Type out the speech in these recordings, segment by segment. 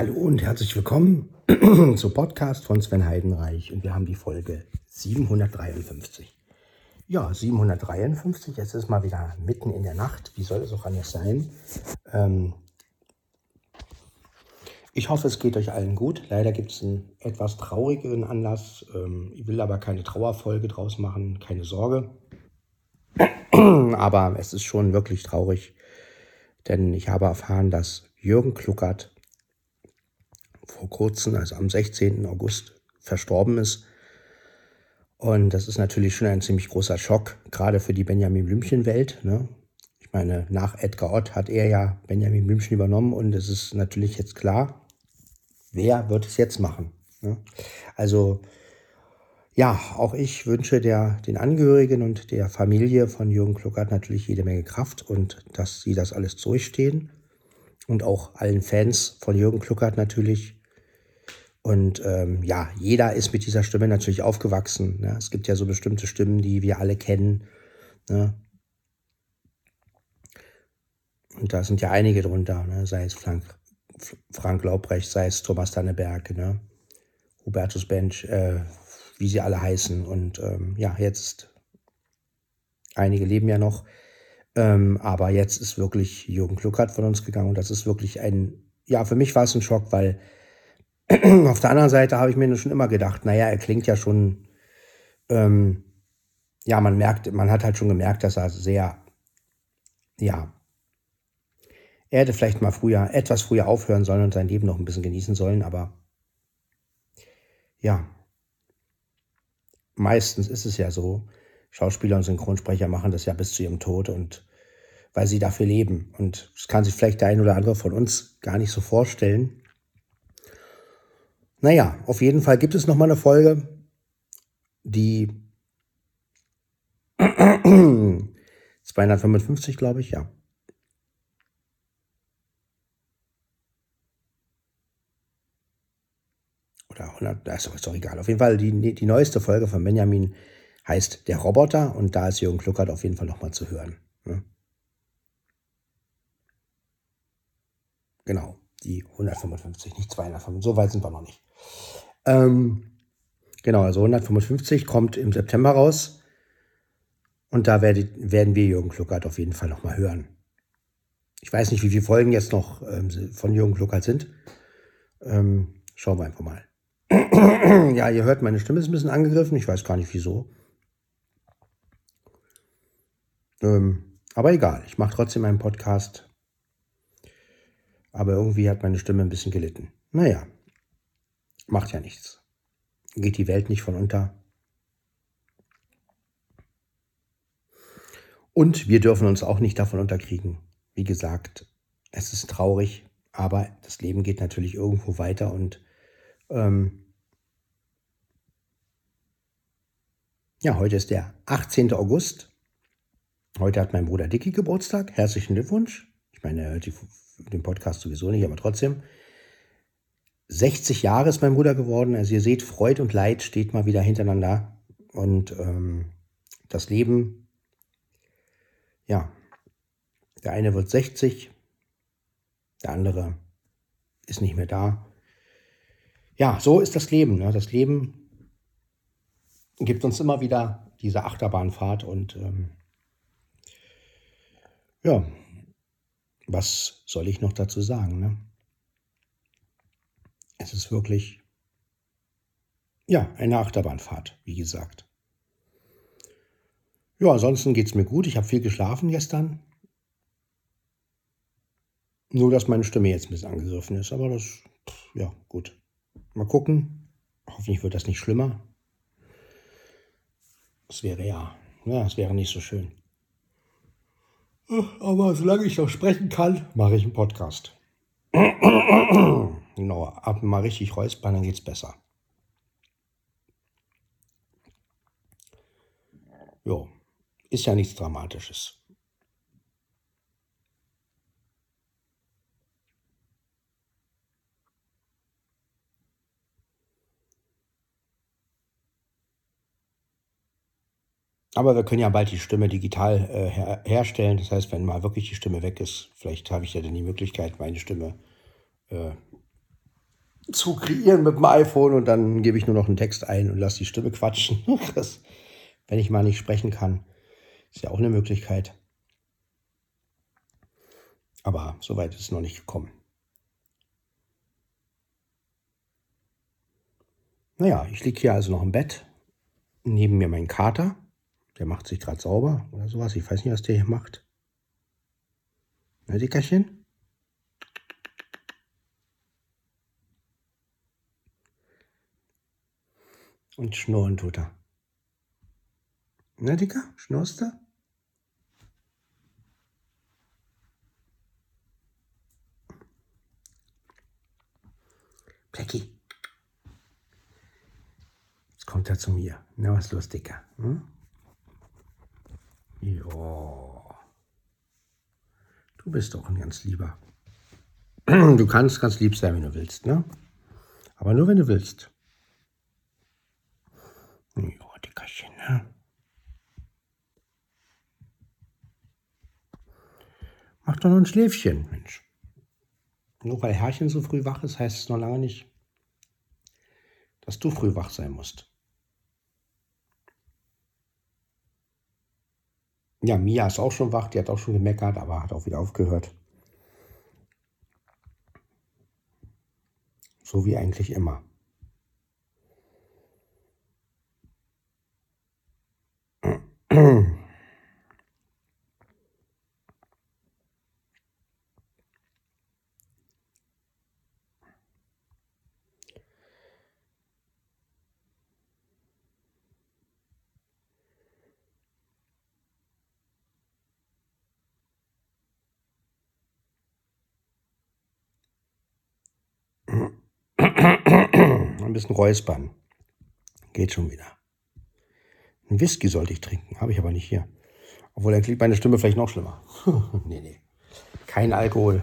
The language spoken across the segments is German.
Hallo und herzlich willkommen zu Podcast von Sven Heidenreich und wir haben die Folge 753. Ja, 753, es ist mal wieder mitten in der Nacht, wie soll es auch anders sein? Ähm ich hoffe, es geht euch allen gut. Leider gibt es einen etwas traurigeren Anlass. Ähm ich will aber keine Trauerfolge draus machen, keine Sorge. aber es ist schon wirklich traurig, denn ich habe erfahren, dass Jürgen Kluckert vor kurzem, also am 16. August, verstorben ist. Und das ist natürlich schon ein ziemlich großer Schock, gerade für die Benjamin Blümchen-Welt. Ne? Ich meine, nach Edgar Ott hat er ja Benjamin Blümchen übernommen und es ist natürlich jetzt klar, wer wird es jetzt machen. Ne? Also ja, auch ich wünsche der, den Angehörigen und der Familie von Jürgen Kluckert natürlich jede Menge Kraft und dass sie das alles durchstehen. Und auch allen Fans von Jürgen Kluckert natürlich und ähm, ja, jeder ist mit dieser Stimme natürlich aufgewachsen. Ne? Es gibt ja so bestimmte Stimmen, die wir alle kennen. Ne? Und da sind ja einige drunter, ne? sei es Frank, Frank Laubrecht, sei es Thomas Danneberg, ne? Hubertus Bench, äh, wie sie alle heißen. Und ähm, ja, jetzt, einige leben ja noch. Ähm, aber jetzt ist wirklich Jürgen Kluckert von uns gegangen und das ist wirklich ein, ja, für mich war es ein Schock, weil auf der anderen Seite habe ich mir schon immer gedacht, naja, er klingt ja schon, ähm, ja, man merkt, man hat halt schon gemerkt, dass er sehr, ja, er hätte vielleicht mal früher, etwas früher aufhören sollen und sein Leben noch ein bisschen genießen sollen, aber ja, meistens ist es ja so, Schauspieler und Synchronsprecher machen das ja bis zu ihrem Tod und weil sie dafür leben. Und das kann sich vielleicht der ein oder andere von uns gar nicht so vorstellen. Naja, auf jeden Fall gibt es noch mal eine Folge, die 255, glaube ich, ja. Oder 100, das ist doch egal. Auf jeden Fall, die, die neueste Folge von Benjamin heißt Der Roboter und da ist Jürgen Kluckert auf jeden Fall noch mal zu hören. Ne? Genau, die 155, nicht 255, so weit sind wir noch nicht. Ähm, genau, also 155 kommt im September raus. Und da werdet, werden wir Jürgen Kluckert auf jeden Fall nochmal hören. Ich weiß nicht, wie viele Folgen jetzt noch ähm, von Jürgen Kluckert sind. Ähm, schauen wir einfach mal. ja, ihr hört, meine Stimme ist ein bisschen angegriffen. Ich weiß gar nicht wieso. Ähm, aber egal, ich mache trotzdem einen Podcast. Aber irgendwie hat meine Stimme ein bisschen gelitten. Naja, Macht ja nichts. Geht die Welt nicht von unter. Und wir dürfen uns auch nicht davon unterkriegen. Wie gesagt, es ist traurig, aber das Leben geht natürlich irgendwo weiter und ähm, ja, heute ist der 18. August. Heute hat mein Bruder Dicky Geburtstag. Herzlichen Glückwunsch. Ich meine, er hört den Podcast sowieso nicht, aber trotzdem. 60 Jahre ist mein Bruder geworden. Also ihr seht, Freud und Leid steht mal wieder hintereinander. Und ähm, das Leben, ja, der eine wird 60, der andere ist nicht mehr da. Ja, so ist das Leben. Ne? Das Leben gibt uns immer wieder diese Achterbahnfahrt und ähm, ja, was soll ich noch dazu sagen? Ne? Es ist wirklich, ja, eine Achterbahnfahrt, wie gesagt. Ja, ansonsten geht es mir gut. Ich habe viel geschlafen gestern. Nur, dass meine Stimme jetzt ein bisschen angegriffen ist. Aber das, ja, gut. Mal gucken. Hoffentlich wird das nicht schlimmer. Das wäre ja, ja, das wäre nicht so schön. Aber solange ich noch sprechen kann, mache ich einen Podcast. Genau, ab mal richtig räuspern, dann geht's besser. Jo, ist ja nichts Dramatisches. Aber wir können ja bald die Stimme digital äh, her herstellen. Das heißt, wenn mal wirklich die Stimme weg ist, vielleicht habe ich ja dann die Möglichkeit, meine Stimme äh, zu kreieren mit dem iPhone und dann gebe ich nur noch einen Text ein und lasse die Stimme quatschen. Das, wenn ich mal nicht sprechen kann, ist ja auch eine Möglichkeit. Aber soweit ist es noch nicht gekommen. Naja, ich liege hier also noch im Bett. Neben mir mein Kater. Der macht sich gerade sauber oder sowas. Ich weiß nicht, was der hier macht. Na, Dickerchen? Und schnurren tut er. Na, Dicker, schnurst du? Blackie. Jetzt kommt er zu mir. Na, was ist los, Dicker? Hm? Ja. Du bist doch ein ganz lieber. Du kannst ganz lieb sein, wenn du willst, ne? Aber nur, wenn du willst. Ja, Dickerchen, ne? Mach doch noch ein Schläfchen, Mensch. Nur weil Herrchen so früh wach ist, heißt es noch lange nicht, dass du früh wach sein musst. Ja, Mia ist auch schon wach, die hat auch schon gemeckert, aber hat auch wieder aufgehört. So wie eigentlich immer. Ein bisschen räuspern. Geht schon wieder. Ein Whisky sollte ich trinken, habe ich aber nicht hier. Obwohl, dann klingt meine Stimme vielleicht noch schlimmer. nee, nee. Kein Alkohol.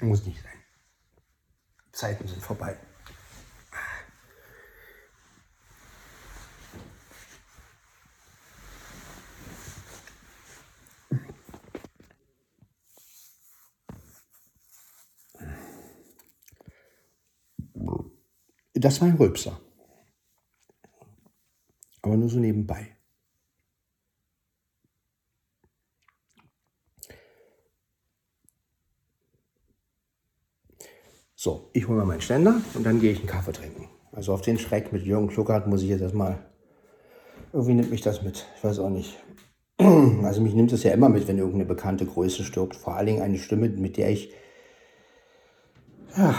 Muss nicht sein. Zeiten sind vorbei. Das war ein Rülpser. Aber nur so nebenbei. So, ich hole mal meinen Ständer und dann gehe ich einen Kaffee trinken. Also auf den Schreck mit Jürgen Kluckert muss ich jetzt erstmal. Irgendwie nimmt mich das mit. Ich weiß auch nicht. Also mich nimmt es ja immer mit, wenn irgendeine bekannte Größe stirbt. Vor allen Dingen eine Stimme, mit der ich ja,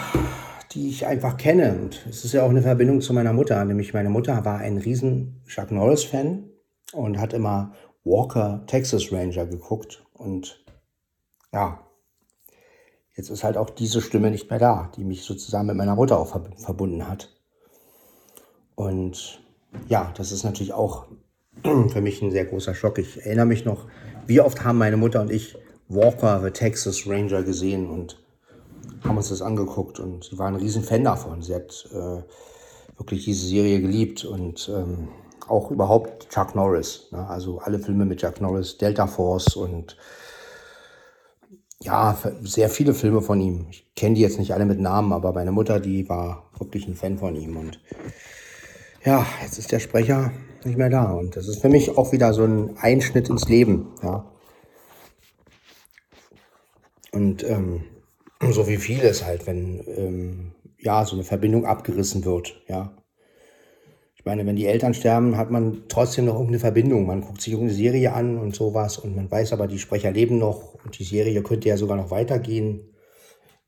die ich einfach kenne. Und es ist ja auch eine Verbindung zu meiner Mutter. Nämlich meine Mutter war ein riesen Chuck Norris-Fan und hat immer Walker Texas Ranger geguckt. Und ja, jetzt ist halt auch diese Stimme nicht mehr da, die mich sozusagen mit meiner Mutter auch verbunden hat. Und ja, das ist natürlich auch für mich ein sehr großer Schock. Ich erinnere mich noch, wie oft haben meine Mutter und ich Walker the Texas Ranger gesehen und haben uns das angeguckt und sie war ein riesen Fan davon. Sie hat äh, wirklich diese Serie geliebt und ähm, auch überhaupt Chuck Norris. Ne? Also alle Filme mit Chuck Norris, Delta Force und ja, sehr viele Filme von ihm. Ich kenne die jetzt nicht alle mit Namen, aber meine Mutter, die war wirklich ein Fan von ihm. Und ja, jetzt ist der Sprecher nicht mehr da. Und das ist für mich auch wieder so ein Einschnitt ins Leben. Ja. Und ähm, so wie vieles halt, wenn ähm, ja so eine Verbindung abgerissen wird, ja. Ich meine, wenn die Eltern sterben, hat man trotzdem noch irgendeine Verbindung. Man guckt sich irgendeine Serie an und sowas und man weiß aber, die Sprecher leben noch und die Serie könnte ja sogar noch weitergehen.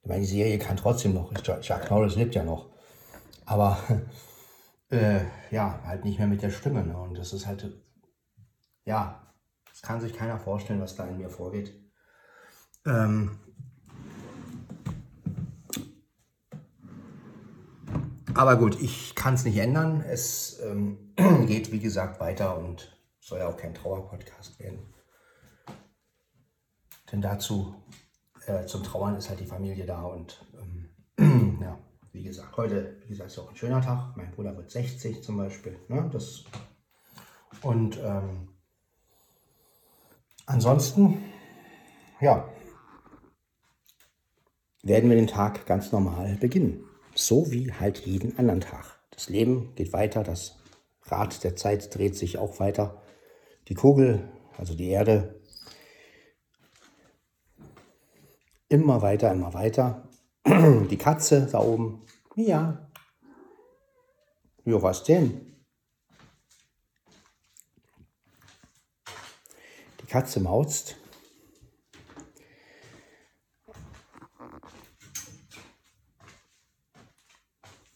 Ich meine, die Serie kann trotzdem noch. Jack Norris lebt ja noch. Aber äh, ja, halt nicht mehr mit der Stimme. Ne? Und das ist halt, ja, das kann sich keiner vorstellen, was da in mir vorgeht. Ähm, Aber gut, ich kann es nicht ändern. Es ähm, geht, wie gesagt, weiter und soll ja auch kein Trauerpodcast werden. Denn dazu, äh, zum Trauern ist halt die Familie da und ähm, ja, wie gesagt, heute, wie gesagt, ist auch ein schöner Tag. Mein Bruder wird 60 zum Beispiel. Ne? Das, und ähm, ansonsten, ja, werden wir den Tag ganz normal beginnen. So wie halt jeden anderen Tag. Das Leben geht weiter, das Rad der Zeit dreht sich auch weiter. Die Kugel, also die Erde, immer weiter, immer weiter. Die Katze da oben, ja. Jo, was denn? Die Katze mauzt.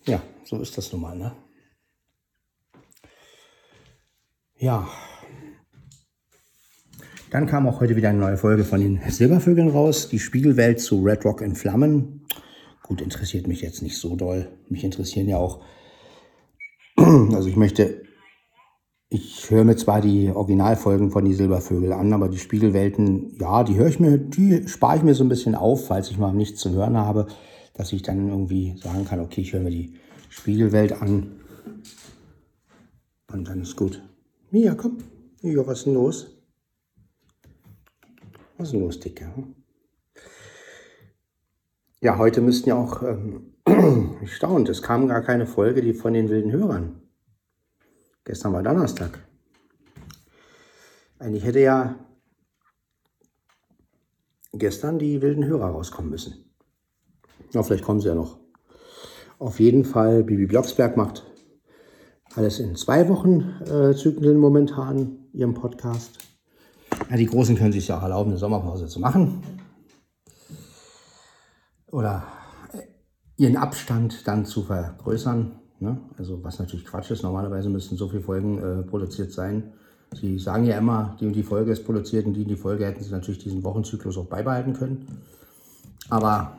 Ja, so ist das nun mal, ne? Ja. Dann kam auch heute wieder eine neue Folge von den Silbervögeln raus. Die Spiegelwelt zu Red Rock in Flammen. Gut, interessiert mich jetzt nicht so doll. Mich interessieren ja auch, also ich möchte, ich höre mir zwar die Originalfolgen von die Silbervögel an, aber die Spiegelwelten, ja, die höre ich mir, die spare ich mir so ein bisschen auf, falls ich mal nichts zu hören habe, dass ich dann irgendwie sagen kann, okay, ich höre mir die Spiegelwelt an. Und dann ist gut. Mia, komm. Ja, was ist denn los? Was ist denn los, Dicke? Ja, heute müssten ja auch, ähm, staunt, es kam gar keine Folge die von den wilden Hörern. Gestern war Donnerstag. Eigentlich hätte ja gestern die wilden Hörer rauskommen müssen. Ja, vielleicht kommen sie ja noch. Auf jeden Fall, Bibi Blocksberg macht alles in zwei Wochen äh, Zyklen momentan, ihrem Podcast. Ja, die Großen können sich ja auch erlauben, eine Sommerpause zu machen. Oder äh, ihren Abstand dann zu vergrößern. Ne? Also was natürlich Quatsch ist. Normalerweise müssten so viele Folgen äh, produziert sein. Sie sagen ja immer, die und die Folge ist produziert und die und die Folge hätten sie natürlich diesen Wochenzyklus auch beibehalten können. Aber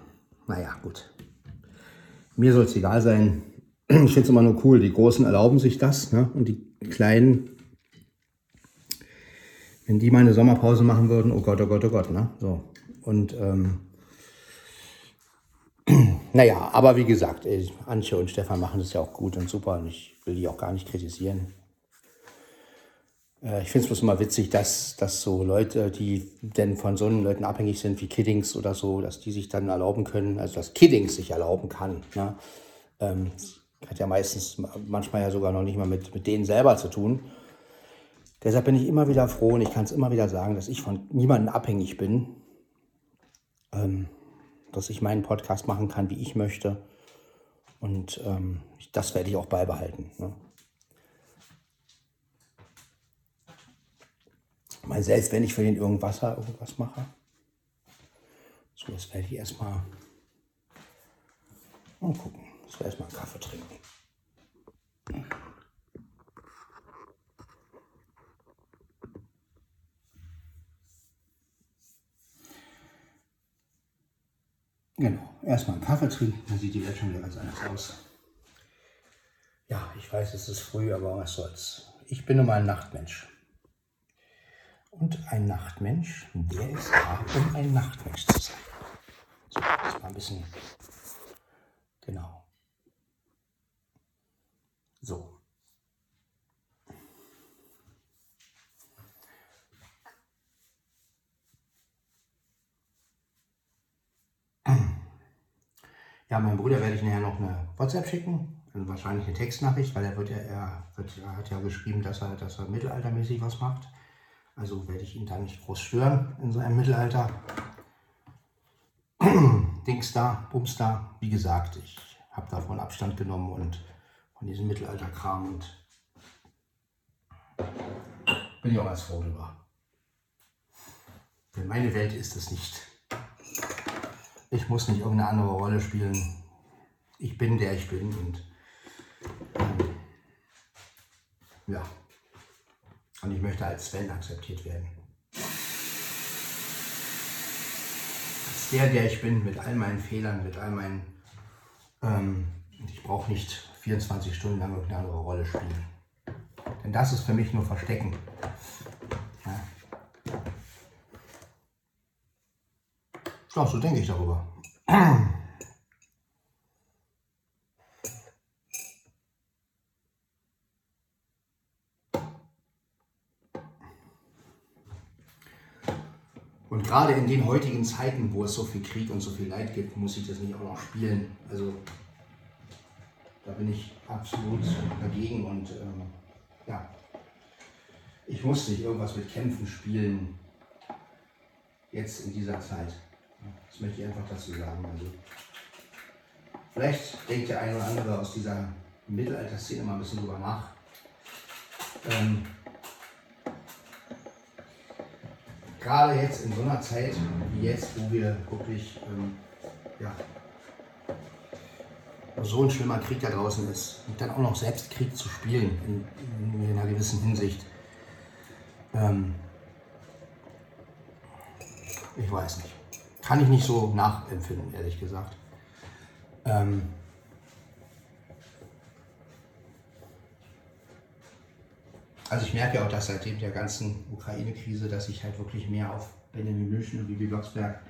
naja, gut. Mir soll es egal sein. Ich finde es immer nur cool. Die Großen erlauben sich das ne? und die Kleinen, wenn die mal eine Sommerpause machen würden, oh Gott, oh Gott, oh Gott. Ne? So. Und ähm, naja, aber wie gesagt, Antje und Stefan machen das ja auch gut und super und ich will die auch gar nicht kritisieren. Äh, ich finde es bloß immer witzig, dass, dass so Leute, die denn von so Leuten abhängig sind wie Kiddings oder so, dass die sich dann erlauben können, also dass Kiddings sich erlauben kann. Ne? Ähm, hat ja meistens, manchmal ja sogar noch nicht mal mit, mit denen selber zu tun. Deshalb bin ich immer wieder froh und ich kann es immer wieder sagen, dass ich von niemandem abhängig bin. Ähm, dass ich meinen Podcast machen kann, wie ich möchte. Und ähm, das werde ich auch beibehalten. Ne? Mal selbst wenn ich für den irgendwas irgendwas mache. So, das werde ich erstmal mal gucken. Das werde erstmal Kaffee trinken. Genau, erstmal einen Kaffee trinken, dann sieht die Welt schon wieder ganz anders aus. Ja, ich weiß, es ist früh, aber was soll's. Ich bin nun mal ein Nachtmensch. Und ein Nachtmensch, der ist da, um ein Nachtmensch zu sein. So, jetzt mal ein bisschen. Genau. So. Ja, meinem Bruder werde ich nachher noch eine WhatsApp schicken, also wahrscheinlich eine Textnachricht, weil er wird ja, er, wird, er hat ja geschrieben, dass er, dass er mittelaltermäßig was macht. Also werde ich ihn da nicht groß stören in seinem Mittelalter. Dings da, Bums da. Wie gesagt, ich habe davon Abstand genommen und von diesem Mittelalterkram und bin ich auch ganz froh drüber. Denn meine Welt ist es nicht. Ich muss nicht irgendeine andere Rolle spielen. Ich bin der ich bin und ähm, ja. Und ich möchte als Sven akzeptiert werden. Als der, der ich bin, mit all meinen Fehlern, mit all meinen... Ähm, ich brauche nicht 24 Stunden lang irgendeine andere Rolle spielen. Denn das ist für mich nur Verstecken. Ja. Ja, so denke ich darüber. gerade in den heutigen Zeiten, wo es so viel Krieg und so viel Leid gibt, muss ich das nicht auch noch spielen. Also da bin ich absolut dagegen und ähm, ja, ich muss nicht irgendwas mit Kämpfen spielen, jetzt in dieser Zeit. Das möchte ich einfach dazu sagen. Also, vielleicht denkt der eine oder andere aus dieser Mittelalter-Szene mal ein bisschen drüber nach. Ähm, gerade jetzt in so einer Zeit wie jetzt, wo wir wirklich ähm, ja, so ein schlimmer Krieg da draußen ist und dann auch noch selbst Krieg zu spielen in, in einer gewissen Hinsicht. Ähm, ich weiß nicht. Kann ich nicht so nachempfinden, ehrlich gesagt. Ähm, also ich merke auch, dass seitdem der ganzen Ukraine-Krise, dass ich halt wirklich mehr auf Benjamin München und Bibi Blocksberg,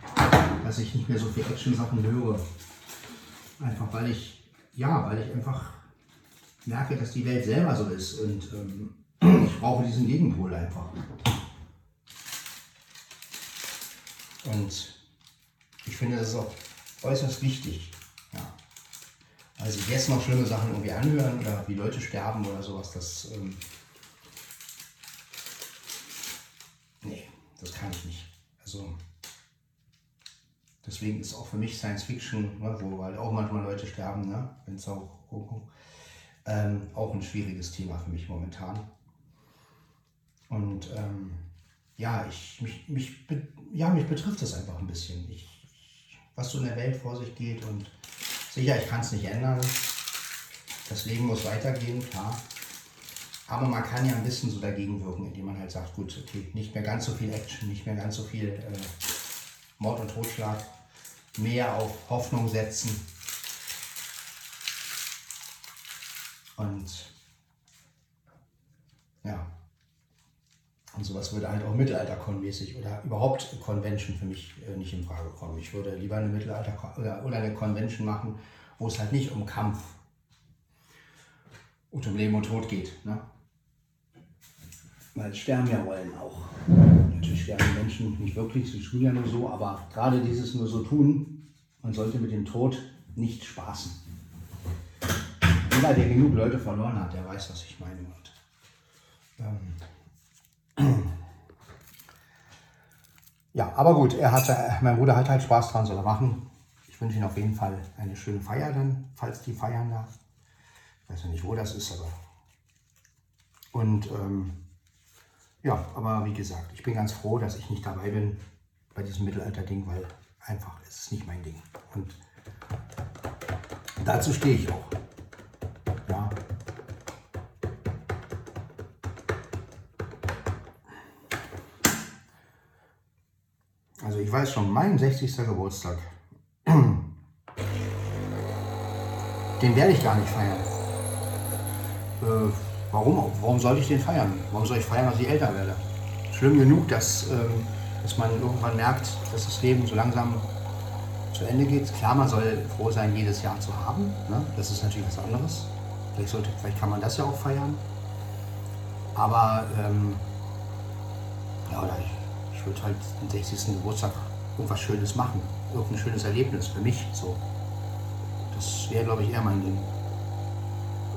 dass ich nicht mehr so viel Action-Sachen höre. Einfach weil ich, ja, weil ich einfach merke, dass die Welt selber so ist und ähm, ich brauche diesen Gegenpol einfach. Und ich finde, das ist auch äußerst wichtig. Ja. Also jetzt noch schlimme Sachen irgendwie anhören oder wie Leute sterben oder sowas, das. Ähm, nee, das kann ich nicht. Also deswegen ist auch für mich Science Fiction, ne, wo halt auch manchmal Leute sterben, ne, wenn es auch ähm, auch ein schwieriges Thema für mich momentan. Und ähm, ja, ich, mich, mich, ja, mich betrifft das einfach ein bisschen. Ich, was so in der Welt vor sich geht und sicher, ich kann es nicht ändern. Das Leben muss weitergehen, klar. Aber man kann ja ein bisschen so dagegen wirken, indem man halt sagt, gut, okay, nicht mehr ganz so viel Action, nicht mehr ganz so viel äh, Mord und Totschlag, mehr auf Hoffnung setzen. Und ja, und sowas würde halt auch Mittelalter-Con-mäßig oder überhaupt Convention für mich äh, nicht in Frage kommen. Ich würde lieber eine Mittelalter- oder, oder eine Convention machen, wo es halt nicht um Kampf und um Leben und Tod geht. Ne? Weil sterben ja wollen auch. Natürlich sterben die Menschen nicht wirklich, sie tun ja nur so, aber gerade dieses nur so tun, man sollte mit dem Tod nicht spaßen. Jeder, der genug Leute verloren hat, der weiß, was ich meine. Ähm, ja, aber gut, er hatte, mein Bruder hat halt Spaß dran, soll er machen. Ich wünsche ihm auf jeden Fall eine schöne Feier dann, falls die feiern da. Ich weiß ja nicht, wo das ist, aber. Und ähm, ja, aber wie gesagt, ich bin ganz froh, dass ich nicht dabei bin bei diesem Mittelalter-Ding, weil einfach ist es nicht mein Ding. Und dazu stehe ich auch. Ja, Also ich weiß schon, mein 60. Geburtstag, den werde ich gar nicht feiern. Äh, warum? Warum sollte ich den feiern? Warum soll ich feiern, dass ich älter werde? Schlimm genug, dass, ähm, dass man irgendwann merkt, dass das Leben so langsam zu Ende geht. Klar, man soll froh sein, jedes Jahr zu haben. Ne? Das ist natürlich was anderes. Vielleicht, sollte, vielleicht kann man das ja auch feiern. Aber ähm, ja, oder ich ich würde halt den 60. Geburtstag irgendwas Schönes machen. Irgendein schönes Erlebnis für mich. So. Das wäre, glaube ich, eher mein Ding.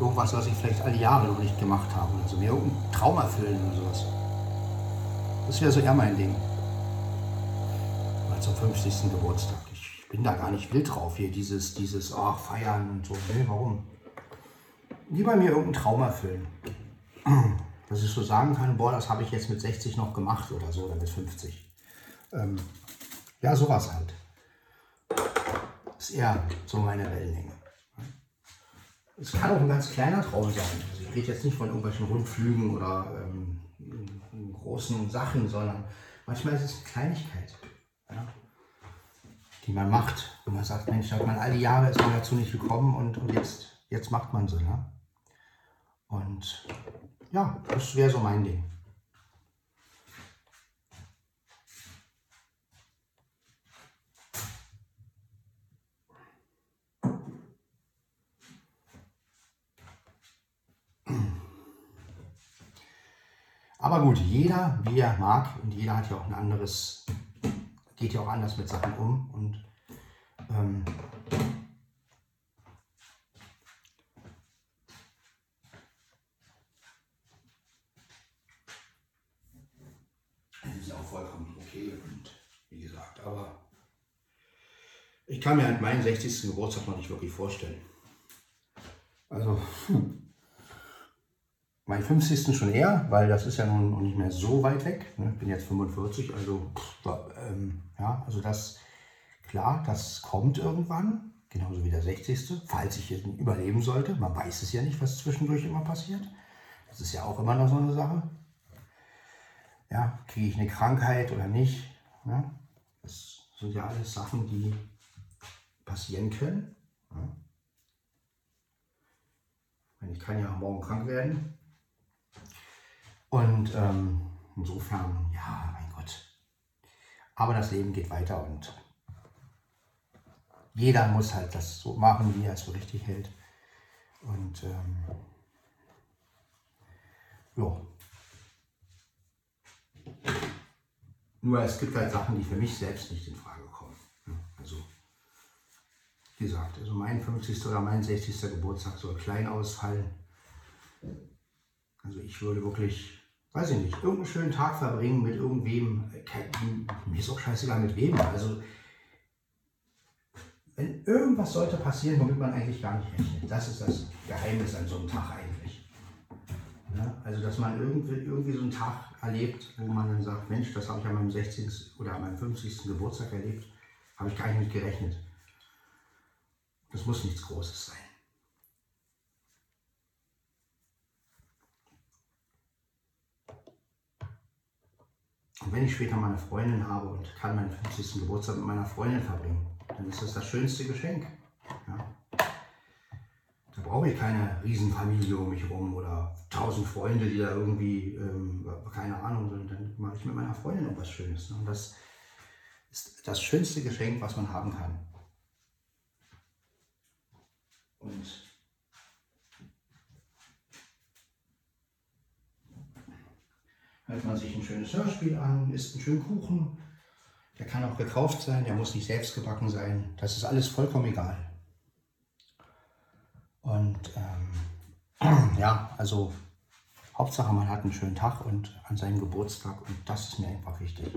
Irgendwas, was ich vielleicht alle Jahre noch nicht gemacht habe. Also mir irgendeinen Traum erfüllen oder sowas. Das wäre so eher mein Ding. Mal zum 50. Geburtstag. Ich bin da gar nicht wild drauf hier, dieses, dieses, ach, feiern und so. Nee, warum? Lieber mir irgendeinen Traum erfüllen dass ich so sagen kann, boah, das habe ich jetzt mit 60 noch gemacht oder so, oder mit 50. Ähm, ja, sowas halt. Ist eher so meine Wellenlänge. Es kann auch ein ganz kleiner Traum sein. Also ich rede jetzt nicht von irgendwelchen Rundflügen oder ähm, großen Sachen, sondern manchmal ist es eine Kleinigkeit, ja, die man macht. Und man sagt, Mensch, hat man all die Jahre ist man dazu nicht gekommen und, und jetzt, jetzt macht man sie. Ne? Und ja, das wäre so mein Ding. Aber gut, jeder wie er mag und jeder hat ja auch ein anderes, geht ja auch anders mit Sachen um und ähm, ist auch vollkommen okay und wie gesagt, aber ich kann mir halt meinen 60. Geburtstag noch nicht wirklich vorstellen. Also, hm mein 50. schon eher, weil das ist ja nun nicht mehr so weit weg. Ne? Ich bin jetzt 45, also ähm, ja, also das, klar, das kommt irgendwann, genauso wie der 60. Falls ich ihn überleben sollte. Man weiß es ja nicht, was zwischendurch immer passiert. Das ist ja auch immer noch so eine Sache. Ja, kriege ich eine Krankheit oder nicht? Ja, das sind ja alles Sachen, die passieren können. Ja. Ich kann ja morgen krank werden. Und ähm, insofern, ja, mein Gott. Aber das Leben geht weiter und jeder muss halt das so machen, wie er es für richtig hält. Und ähm, ja. Nur es gibt halt Sachen, die für mich selbst nicht in Frage kommen. Also, wie gesagt, also mein 50. oder mein 60. Geburtstag soll klein ausfallen. Also ich würde wirklich, weiß ich nicht, irgendeinen schönen Tag verbringen mit irgendwem. Mir ist auch scheißegal mit wem. Also wenn irgendwas sollte passieren, womit man eigentlich gar nicht rechnet. Das ist das Geheimnis an so einem Tag eigentlich. Ja, also dass man irgendwie, irgendwie so einen Tag erlebt, wo man dann sagt, Mensch, das habe ich an meinem 16. oder an meinem 50. Geburtstag erlebt, habe ich gar nicht mit gerechnet. Das muss nichts Großes sein. Und wenn ich später meine Freundin habe und kann meinen 50. Geburtstag mit meiner Freundin verbringen, dann ist das das schönste Geschenk. Ja? Da brauche ich keine Riesenfamilie um mich herum oder tausend Freunde, die da irgendwie, ähm, keine Ahnung, sind. Dann mache ich mit meiner Freundin noch was Schönes. Ne? Und das ist das schönste Geschenk, was man haben kann. Und hört man sich ein schönes Hörspiel an, isst einen schönen Kuchen. Der kann auch gekauft sein, der muss nicht selbst gebacken sein. Das ist alles vollkommen egal. Und ähm, ja, also Hauptsache man hat einen schönen Tag und an seinem Geburtstag und das ist mir einfach wichtig.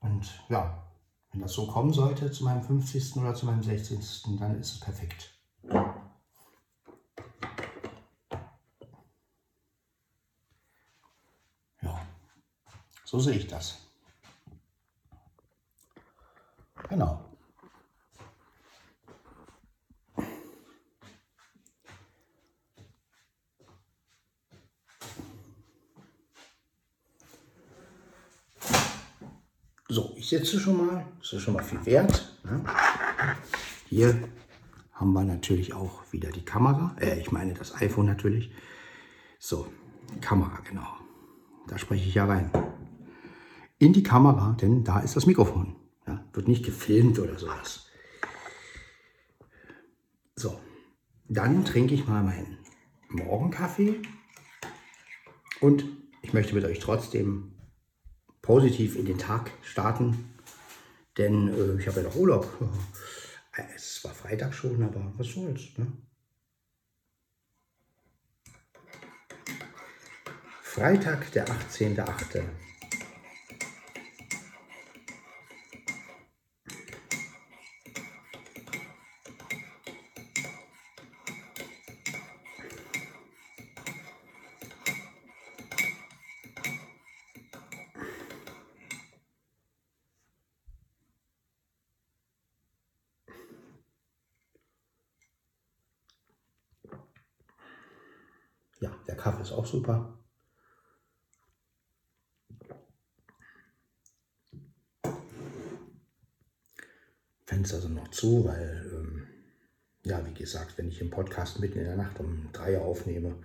Und ja, wenn das so kommen sollte zu meinem 50. oder zu meinem 16., dann ist es perfekt. So sehe ich das. Genau. So, ich setze schon mal, das ist schon mal viel wert. Ne? Hier haben wir natürlich auch wieder die Kamera, äh, ich meine das iPhone natürlich. So, Kamera, genau. Da spreche ich ja rein in die Kamera, denn da ist das Mikrofon. Ja, wird nicht gefilmt oder sowas. So, dann trinke ich mal meinen Morgenkaffee und ich möchte mit euch trotzdem positiv in den Tag starten, denn äh, ich habe ja noch Urlaub. Es war Freitag schon, aber was soll's. Ne? Freitag, der 18.8. super. Fenster sind noch zu, weil, ähm, ja, wie gesagt, wenn ich im Podcast mitten in der Nacht um drei aufnehme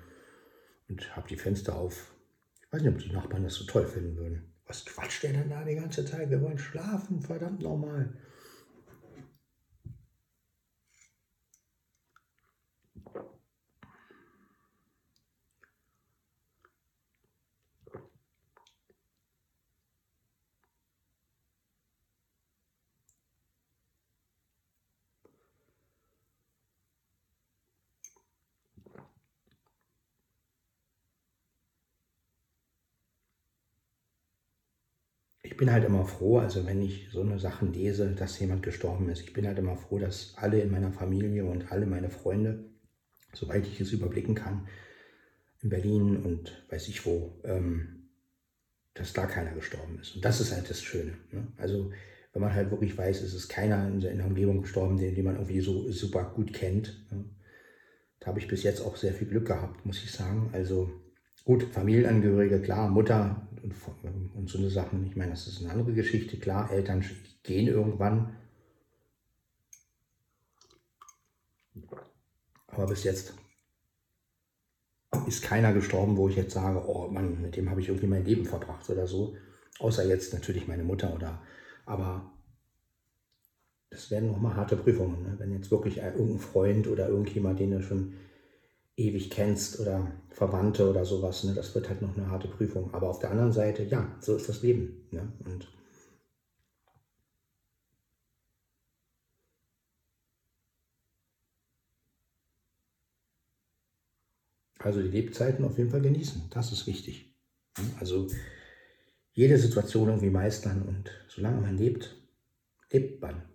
und habe die Fenster auf, ich weiß nicht, ob die Nachbarn das so toll finden würden. Was quatscht der denn da die ganze Zeit? Wir wollen schlafen, verdammt normal. Bin halt immer froh, also wenn ich so eine Sachen lese, dass jemand gestorben ist. Ich bin halt immer froh, dass alle in meiner Familie und alle meine Freunde, soweit ich es überblicken kann, in Berlin und weiß ich wo, ähm, dass da keiner gestorben ist. Und das ist halt das Schöne. Ne? Also wenn man halt wirklich weiß, es ist keiner in der Umgebung gestorben, den, den man irgendwie so super gut kennt. Ne? Da habe ich bis jetzt auch sehr viel Glück gehabt, muss ich sagen. Also gut, Familienangehörige, klar, Mutter und, und so eine Sachen. Ich meine, das ist eine andere Geschichte. Klar, Eltern gehen irgendwann. Aber bis jetzt ist keiner gestorben, wo ich jetzt sage, oh Mann, mit dem habe ich irgendwie mein Leben verbracht oder so. Außer jetzt natürlich meine Mutter oder, aber das werden nochmal harte Prüfungen. Ne? Wenn jetzt wirklich irgendein Freund oder irgendjemand, den du schon ewig kennst oder Verwandte oder sowas, ne? das wird halt noch eine harte Prüfung. Aber auf der anderen Seite, ja, so ist das Leben. Ne? Und Also die Lebzeiten auf jeden Fall genießen. Das ist wichtig. Also jede Situation irgendwie meistern und solange man lebt, lebt man.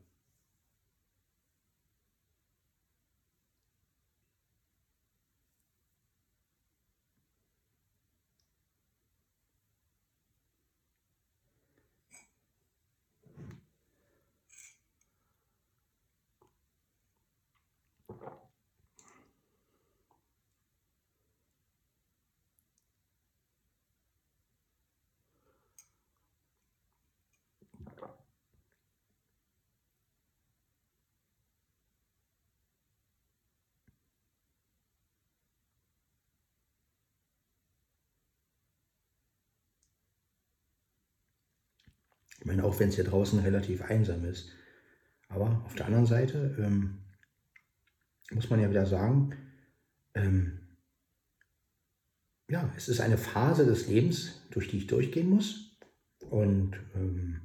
Ich meine, auch wenn es hier draußen relativ einsam ist. Aber auf der anderen Seite ähm, muss man ja wieder sagen, ähm, ja, es ist eine Phase des Lebens, durch die ich durchgehen muss. Und ähm,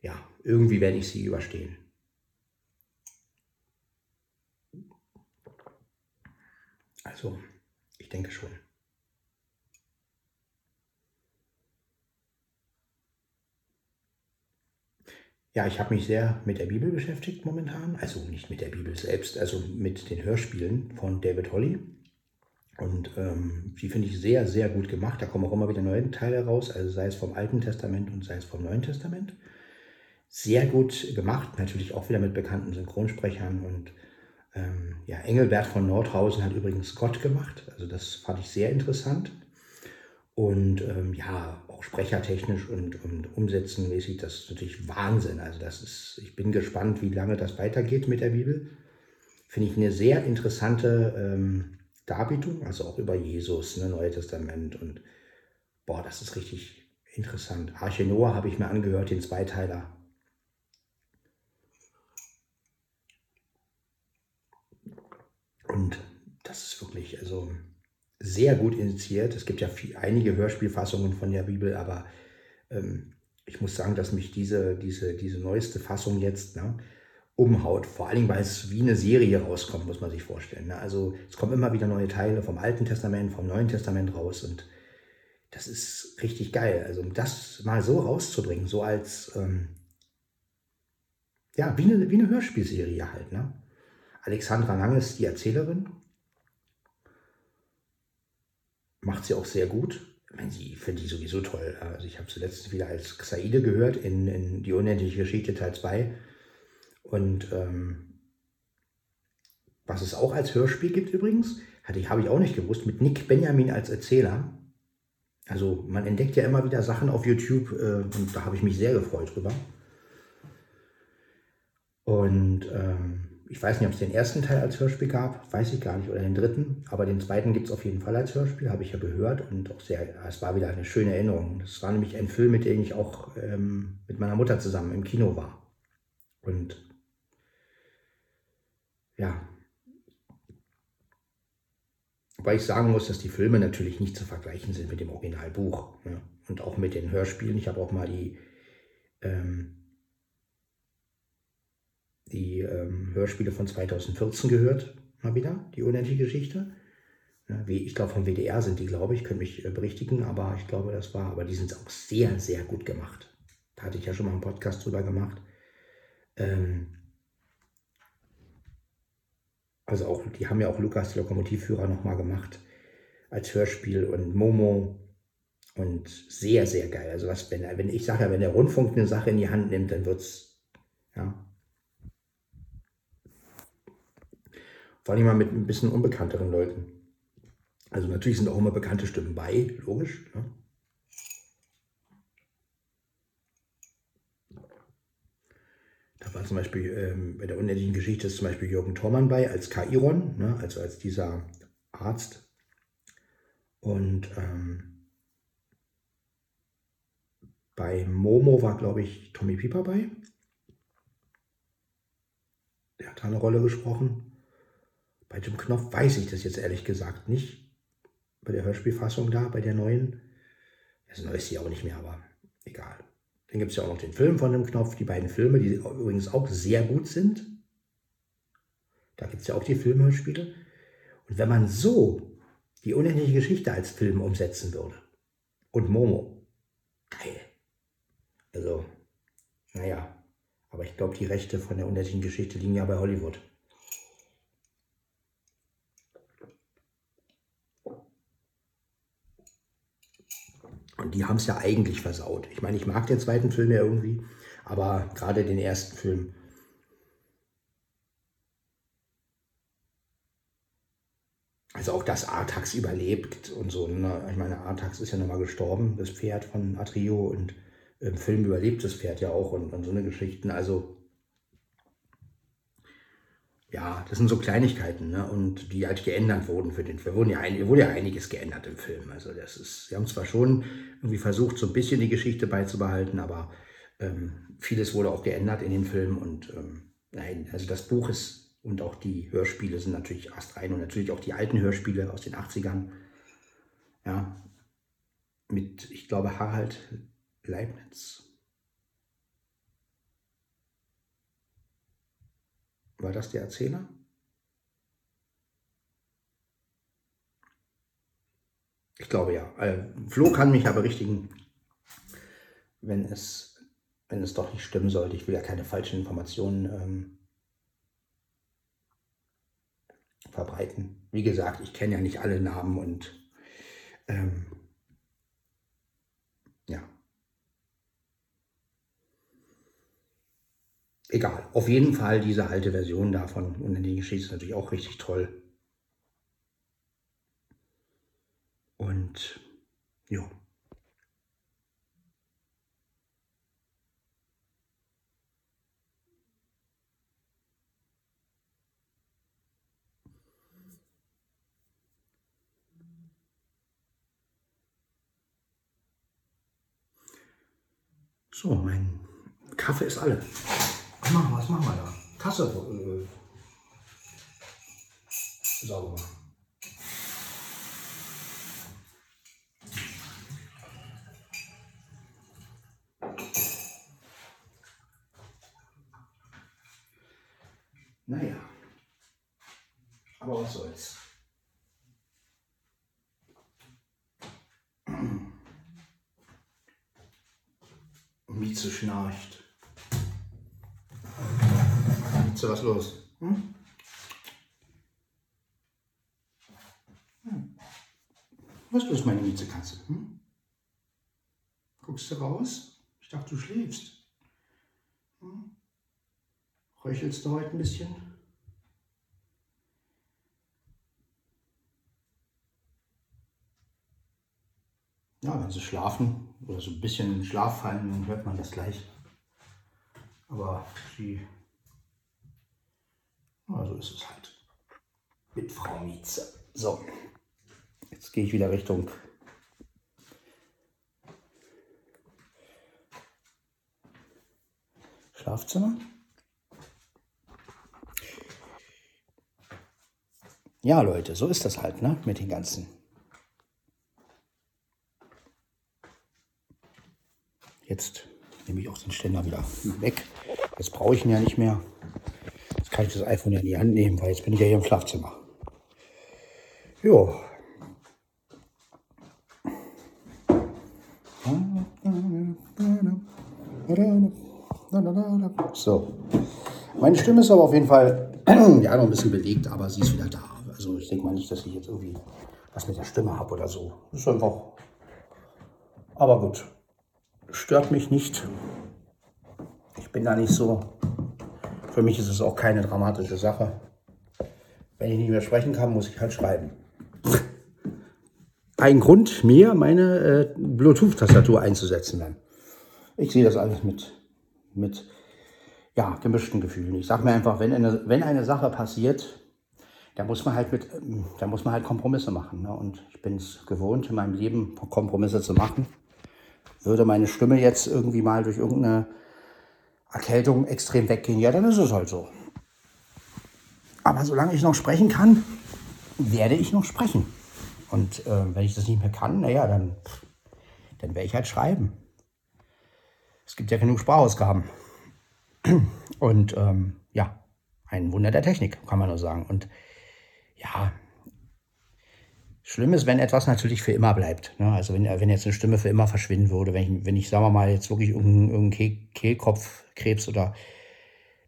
ja, irgendwie werde ich sie überstehen. Also, ich denke schon. Ja, ich habe mich sehr mit der Bibel beschäftigt momentan. Also nicht mit der Bibel selbst, also mit den Hörspielen von David Holly. Und ähm, die finde ich sehr, sehr gut gemacht. Da kommen auch immer wieder neue Teile raus, also sei es vom Alten Testament und sei es vom Neuen Testament. Sehr gut gemacht, natürlich auch wieder mit bekannten Synchronsprechern. Und ähm, ja, Engelbert von Nordhausen hat übrigens Gott gemacht. Also das fand ich sehr interessant. Und ähm, ja, sprechertechnisch und, und umsetzenmäßig, das ist natürlich Wahnsinn. Also das ist, ich bin gespannt, wie lange das weitergeht mit der Bibel. Finde ich eine sehr interessante ähm, Darbietung, also auch über Jesus, ne, Neue Testament. Und boah, das ist richtig interessant. Arche Noah habe ich mir angehört, den Zweiteiler. Und das ist wirklich, also sehr gut initiiert. Es gibt ja viel, einige Hörspielfassungen von der Bibel, aber ähm, ich muss sagen, dass mich diese, diese, diese neueste Fassung jetzt ne, umhaut. Vor allem, weil es wie eine Serie rauskommt, muss man sich vorstellen. Ne? Also es kommen immer wieder neue Teile vom Alten Testament, vom Neuen Testament raus und das ist richtig geil. Also um das mal so rauszubringen, so als ähm, ja, wie eine, wie eine Hörspielserie halt. Ne? Alexandra Lang ist die Erzählerin macht sie auch sehr gut. Ich meine, sie finde ich sowieso toll. Also ich habe letztens wieder als Xaide gehört in, in Die unendliche Geschichte Teil 2. Und ähm, was es auch als Hörspiel gibt übrigens, hatte ich, habe ich auch nicht gewusst, mit Nick Benjamin als Erzähler. Also man entdeckt ja immer wieder Sachen auf YouTube äh, und da habe ich mich sehr gefreut drüber. Und ähm, ich weiß nicht, ob es den ersten Teil als Hörspiel gab, weiß ich gar nicht, oder den dritten, aber den zweiten gibt es auf jeden Fall als Hörspiel, habe ich ja gehört und auch sehr, es war wieder eine schöne Erinnerung. Das war nämlich ein Film, mit dem ich auch ähm, mit meiner Mutter zusammen im Kino war. Und ja, weil ich sagen muss, dass die Filme natürlich nicht zu vergleichen sind mit dem Originalbuch ne? und auch mit den Hörspielen. Ich habe auch mal die ähm, die ähm, Hörspiele von 2014 gehört, mal wieder, die unendliche Geschichte. Ich glaube, vom WDR sind die, glaube ich, können mich äh, berichtigen, aber ich glaube, das war, aber die sind auch sehr, sehr gut gemacht. Da hatte ich ja schon mal einen Podcast drüber gemacht. Ähm, also auch, die haben ja auch Lukas, die Lokomotivführer, nochmal gemacht als Hörspiel und Momo und sehr, sehr geil. Also was, wenn, wenn ich sage, wenn der Rundfunk eine Sache in die Hand nimmt, dann wird es, ja. Vor allem mal mit ein bisschen unbekannteren Leuten. Also natürlich sind auch immer bekannte Stimmen bei, logisch. Ne? Da war zum Beispiel ähm, bei der unendlichen Geschichte ist zum Beispiel Jürgen Thormann bei als Kairon, ne? also als dieser Arzt. Und ähm, bei Momo war, glaube ich, Tommy Pieper bei. Der hat eine Rolle gesprochen. Bei Jim Knopf weiß ich das jetzt ehrlich gesagt nicht bei der Hörspielfassung da, bei der neuen. Das neue ist sie auch nicht mehr, aber egal. Dann gibt es ja auch noch den Film von dem Knopf, die beiden Filme, die übrigens auch sehr gut sind. Da gibt es ja auch die Filmhörspiele. Und wenn man so die unendliche Geschichte als Film umsetzen würde und Momo, geil. Also, naja, aber ich glaube, die Rechte von der unendlichen Geschichte liegen ja bei Hollywood. Und die haben es ja eigentlich versaut. Ich meine, ich mag den zweiten Film ja irgendwie, aber gerade den ersten Film. Also auch, dass Artax überlebt und so. Ne? Ich meine, Artax ist ja nochmal gestorben, das Pferd von Atrio und im Film überlebt das Pferd ja auch und, und so eine Geschichten. Also ja, das sind so Kleinigkeiten, ne? Und die halt geändert wurden für den Film. Wurden ja ein, wurde ja einiges geändert im Film. Also das ist, sie haben zwar schon irgendwie versucht, so ein bisschen die Geschichte beizubehalten, aber ähm, vieles wurde auch geändert in den Film. Und ähm, nein, also das Buch ist und auch die Hörspiele sind natürlich astrein und natürlich auch die alten Hörspiele aus den 80ern. Ja, mit, ich glaube, Harald Leibniz. War das der Erzähler? Ich glaube ja. Äh, Flo kann mich aber richtigen, wenn es, wenn es doch nicht stimmen sollte. Ich will ja keine falschen Informationen ähm, verbreiten. Wie gesagt, ich kenne ja nicht alle Namen und ähm, ja. Egal. Auf jeden Fall diese alte Version davon und die Geschichte ist natürlich auch richtig toll. Und ja. So, mein Kaffee ist alle. Was machen wir, was machen wir da? Kasse äh, sauber machen. Naja, aber was soll's. Mieze schnarcht. Mieze, was los? Hm? Hm. Was los, meine Miezekatze? Hm? Guckst du raus? Ich dachte, du schläfst. Hm? Röchelst du heute ein bisschen? Ja, wenn sie schlafen oder so ein bisschen in Schlaf fallen, dann hört man das gleich. Aber sie, ja, so ist es halt. Mit Frau Mieze. So, jetzt gehe ich wieder Richtung Schlafzimmer. Ja, Leute, so ist das halt, ne? Mit den ganzen. Jetzt nehme ich auch den Ständer wieder weg. Jetzt brauche ich ihn ja nicht mehr kann ich das iPhone ja in die Hand nehmen, weil jetzt bin ich ja hier im Schlafzimmer. Jo. So. Meine Stimme ist aber auf jeden Fall ja noch ein bisschen belegt, aber sie ist wieder da. Also ich denke mal nicht, dass ich jetzt irgendwie was mit der Stimme habe oder so. Ist einfach. Aber gut. Stört mich nicht. Ich bin da nicht so für mich ist es auch keine dramatische Sache. Wenn ich nicht mehr sprechen kann, muss ich halt schreiben. Ein Grund, mir meine äh, Bluetooth-Tastatur einzusetzen dann. Ich sehe das alles mit, mit ja, gemischten Gefühlen. Ich sage mir einfach, wenn eine, wenn eine Sache passiert, da muss man halt mit, da muss man halt Kompromisse machen. Ne? Und ich bin es gewohnt, in meinem Leben Kompromisse zu machen. Würde meine Stimme jetzt irgendwie mal durch irgendeine Erkältung extrem weggehen, ja, dann ist es halt so. Aber solange ich noch sprechen kann, werde ich noch sprechen. Und äh, wenn ich das nicht mehr kann, naja, dann, dann werde ich halt schreiben. Es gibt ja genug Sprachausgaben. Und ähm, ja, ein Wunder der Technik, kann man nur sagen. Und ja, schlimm ist, wenn etwas natürlich für immer bleibt. Ne? Also wenn, wenn jetzt eine Stimme für immer verschwinden würde, wenn ich, wenn ich sagen wir mal, jetzt wirklich irgendeinen irgendein Kehlkopfkrebs oder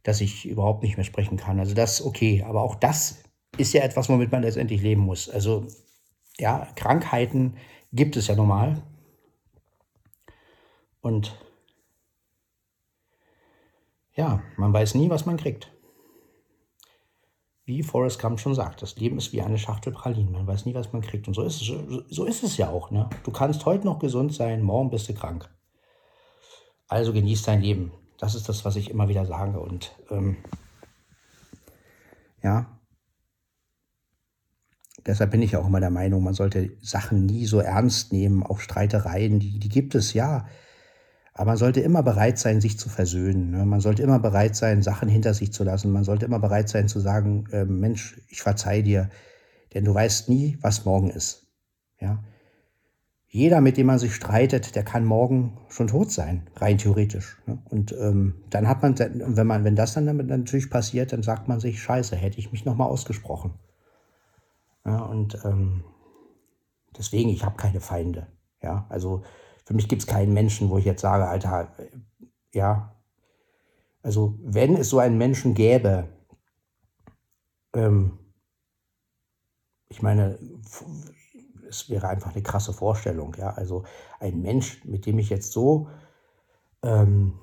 dass ich überhaupt nicht mehr sprechen kann. Also das okay, aber auch das ist ja etwas, womit man letztendlich leben muss. Also ja, Krankheiten gibt es ja normal. Und ja, man weiß nie, was man kriegt. Wie Forrest Gump schon sagt, das Leben ist wie eine Schachtel Pralinen. Man weiß nie, was man kriegt. Und so ist es, so ist es ja auch. Ne? Du kannst heute noch gesund sein, morgen bist du krank. Also genieß dein Leben. Das ist das, was ich immer wieder sage. Und ähm, ja, deshalb bin ich auch immer der Meinung, man sollte Sachen nie so ernst nehmen, auch Streitereien, die, die gibt es ja. Aber man sollte immer bereit sein, sich zu versöhnen. Ne? Man sollte immer bereit sein, Sachen hinter sich zu lassen. Man sollte immer bereit sein zu sagen, äh, Mensch, ich verzeih dir, denn du weißt nie, was morgen ist. Ja? Jeder, mit dem man sich streitet, der kann morgen schon tot sein, rein theoretisch. Ne? Und ähm, dann hat man, wenn man, wenn das dann damit natürlich passiert, dann sagt man sich, Scheiße, hätte ich mich nochmal ausgesprochen. Ja, und ähm, deswegen, ich habe keine Feinde. Ja, also für mich gibt es keinen Menschen, wo ich jetzt sage, Alter, äh, ja, also wenn es so einen Menschen gäbe, ähm, ich meine, es wäre einfach eine krasse Vorstellung, ja, also ein Mensch, mit dem ich jetzt so ähm,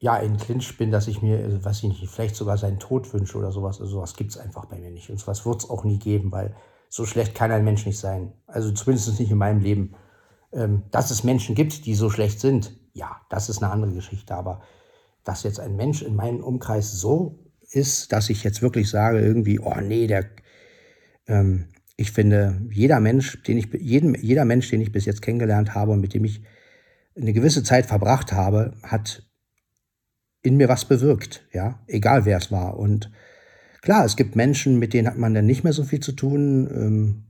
ja, in Clinch bin, dass ich mir, also, weiß ich nicht, vielleicht sogar seinen Tod wünsche oder sowas. Also sowas gibt es einfach bei mir nicht. Und sowas wird es auch nie geben, weil so schlecht kann ein Mensch nicht sein. Also zumindest nicht in meinem Leben. Ähm, dass es Menschen gibt, die so schlecht sind, ja, das ist eine andere Geschichte. Aber dass jetzt ein Mensch in meinem Umkreis so ist, dass ich jetzt wirklich sage, irgendwie, oh nee, der, ähm, ich finde, jeder Mensch, den ich, jeden, jeder Mensch, den ich bis jetzt kennengelernt habe und mit dem ich eine gewisse Zeit verbracht habe, hat in mir was bewirkt, ja, egal wer es war. Und klar, es gibt Menschen, mit denen hat man dann nicht mehr so viel zu tun. Ähm,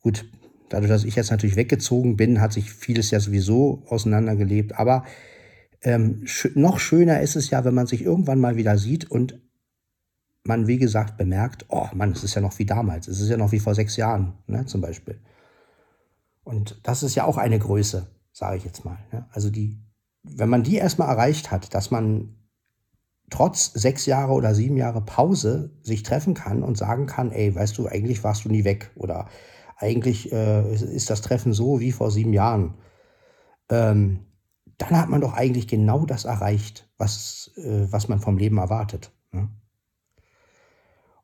gut, Dadurch, dass ich jetzt natürlich weggezogen bin, hat sich vieles ja sowieso auseinandergelebt. Aber ähm, sch noch schöner ist es ja, wenn man sich irgendwann mal wieder sieht und man, wie gesagt, bemerkt, oh Mann, es ist ja noch wie damals, es ist ja noch wie vor sechs Jahren, ne, zum Beispiel. Und das ist ja auch eine Größe, sage ich jetzt mal. Ne? Also die, wenn man die erstmal erreicht hat, dass man trotz sechs Jahre oder sieben Jahre Pause sich treffen kann und sagen kann, ey, weißt du, eigentlich warst du nie weg oder eigentlich äh, ist das Treffen so wie vor sieben Jahren, ähm, dann hat man doch eigentlich genau das erreicht, was, äh, was man vom Leben erwartet. Ne?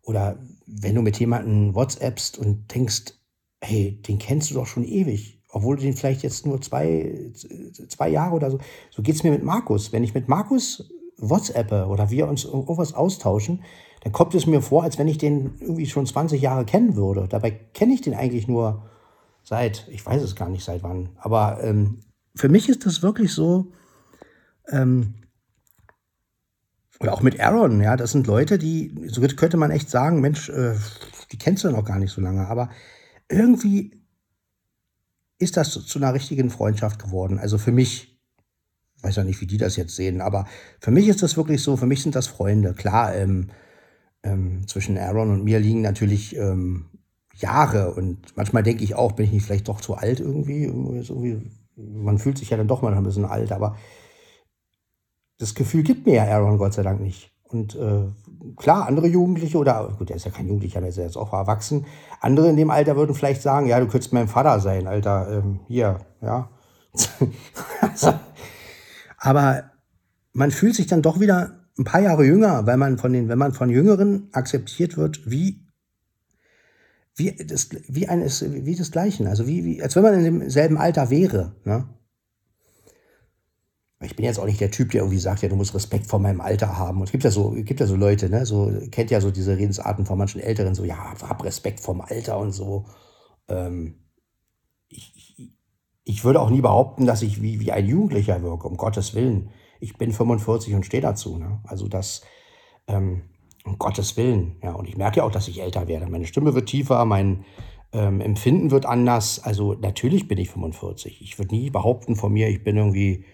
Oder wenn du mit jemandem WhatsAppst und denkst, hey, den kennst du doch schon ewig, obwohl du den vielleicht jetzt nur zwei, zwei Jahre oder so. So geht es mir mit Markus. Wenn ich mit Markus WhatsAppe oder wir uns irgendwas austauschen, dann kommt es mir vor, als wenn ich den irgendwie schon 20 Jahre kennen würde. Dabei kenne ich den eigentlich nur seit, ich weiß es gar nicht seit wann, aber ähm, für mich ist das wirklich so, ähm, oder auch mit Aaron, ja, das sind Leute, die, so könnte man echt sagen, Mensch, äh, die kennst du noch gar nicht so lange, aber irgendwie ist das zu, zu einer richtigen Freundschaft geworden. Also für mich, ich weiß ja nicht, wie die das jetzt sehen, aber für mich ist das wirklich so, für mich sind das Freunde. Klar, ähm, ähm, zwischen Aaron und mir liegen natürlich ähm, Jahre und manchmal denke ich auch, bin ich nicht vielleicht doch zu alt irgendwie, so wie, man fühlt sich ja dann doch mal ein bisschen alt, aber das Gefühl gibt mir ja Aaron Gott sei Dank nicht. Und äh, klar, andere Jugendliche oder, gut, der ist ja kein Jugendlicher, der ist ja jetzt auch erwachsen, andere in dem Alter würden vielleicht sagen, ja, du könntest mein Vater sein, Alter, ähm, hier, ja. aber man fühlt sich dann doch wieder ein paar Jahre jünger, weil man von den, wenn man von Jüngeren akzeptiert wird, wie wie das, wie eines, wie das Gleichen, also wie, wie, als wenn man in demselben Alter wäre. Ne? Ich bin jetzt auch nicht der Typ, der irgendwie sagt, ja, du musst Respekt vor meinem Alter haben. Und es gibt ja so, gibt ja so Leute, ne, so, kennt ja so diese Redensarten von manchen Älteren, so, ja, hab Respekt vorm Alter und so. Ähm, ich, ich, ich würde auch nie behaupten, dass ich wie, wie ein Jugendlicher wirke, um Gottes Willen. Ich bin 45 und stehe dazu. Ne? Also das, ähm, um Gottes Willen. Ja, und ich merke ja auch, dass ich älter werde. Meine Stimme wird tiefer, mein ähm, Empfinden wird anders. Also natürlich bin ich 45. Ich würde nie behaupten von mir, ich bin irgendwie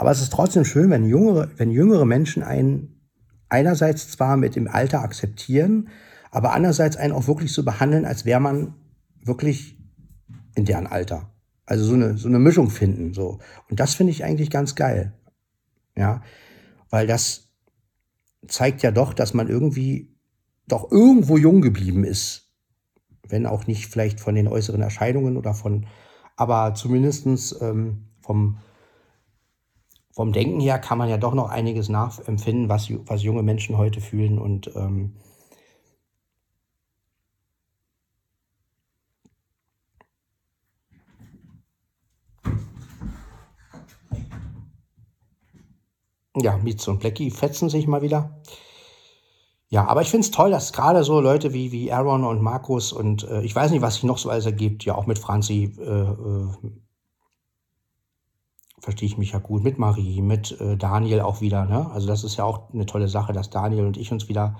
aber es ist trotzdem schön, wenn jüngere, wenn jüngere Menschen einen einerseits zwar mit dem Alter akzeptieren, aber andererseits einen auch wirklich so behandeln, als wäre man wirklich in deren Alter. Also so eine, so eine Mischung finden. So. Und das finde ich eigentlich ganz geil. Ja, weil das zeigt ja doch, dass man irgendwie doch irgendwo jung geblieben ist. Wenn auch nicht vielleicht von den äußeren Erscheinungen oder von, aber zumindest ähm, vom, vom Denken her kann man ja doch noch einiges nachempfinden, was, was junge Menschen heute fühlen. Und ähm, ja, Mietze und Blackie fetzen sich mal wieder. Ja, aber ich finde es toll, dass gerade so Leute wie, wie Aaron und Markus und äh, ich weiß nicht, was sich noch so alles ergibt, ja auch mit Franzi, äh, äh, verstehe ich mich ja gut mit Marie, mit äh, Daniel auch wieder. Ne? Also das ist ja auch eine tolle Sache, dass Daniel und ich uns wieder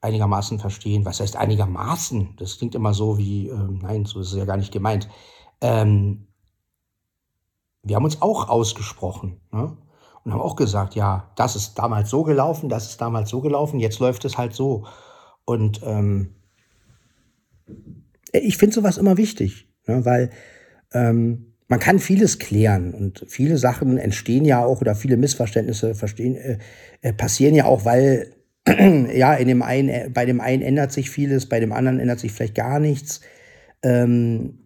einigermaßen verstehen. Was heißt einigermaßen? Das klingt immer so wie, äh, nein, so ist es ja gar nicht gemeint. Ähm, wir haben uns auch ausgesprochen ne? Und haben auch gesagt, ja, das ist damals so gelaufen, das ist damals so gelaufen, jetzt läuft es halt so. Und ähm, ich finde sowas immer wichtig, ne? weil ähm, man kann vieles klären und viele Sachen entstehen ja auch oder viele Missverständnisse verstehen, äh, äh passieren ja auch, weil ja in dem einen, bei dem einen ändert sich vieles, bei dem anderen ändert sich vielleicht gar nichts. Ähm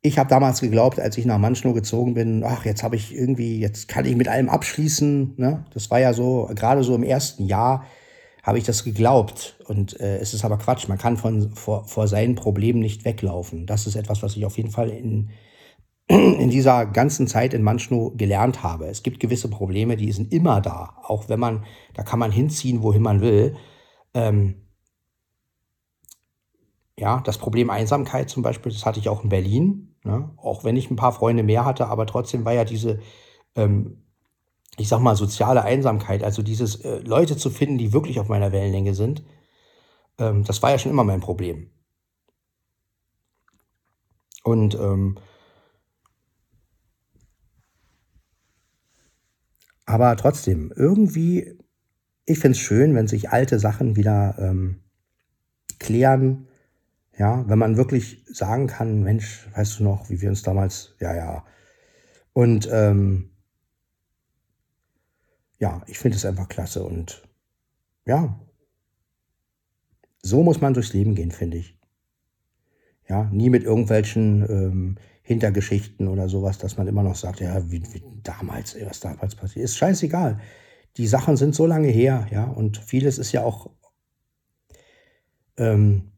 ich habe damals geglaubt, als ich nach Manschnow gezogen bin, ach, jetzt habe ich irgendwie, jetzt kann ich mit allem abschließen. Ne? Das war ja so, gerade so im ersten Jahr, habe ich das geglaubt. Und äh, es ist aber Quatsch. Man kann von, vor, vor seinen Problemen nicht weglaufen. Das ist etwas, was ich auf jeden Fall in, in dieser ganzen Zeit in Manschnow gelernt habe. Es gibt gewisse Probleme, die sind immer da. Auch wenn man, da kann man hinziehen, wohin man will. Ähm, ja, das Problem Einsamkeit zum Beispiel, das hatte ich auch in Berlin. Ne? Auch wenn ich ein paar Freunde mehr hatte, aber trotzdem war ja diese ähm, ich sag mal, soziale Einsamkeit, also dieses äh, Leute zu finden, die wirklich auf meiner Wellenlänge sind, ähm, das war ja schon immer mein Problem. Und ähm, aber trotzdem, irgendwie, ich finde es schön, wenn sich alte Sachen wieder ähm, klären. Ja, wenn man wirklich sagen kann, Mensch, weißt du noch, wie wir uns damals, ja, ja. Und ähm, ja, ich finde es einfach klasse und ja, so muss man durchs Leben gehen, finde ich. Ja, nie mit irgendwelchen ähm, Hintergeschichten oder sowas, dass man immer noch sagt, ja, wie, wie damals, was damals passiert ist. Scheißegal. Die Sachen sind so lange her, ja, und vieles ist ja auch ähm,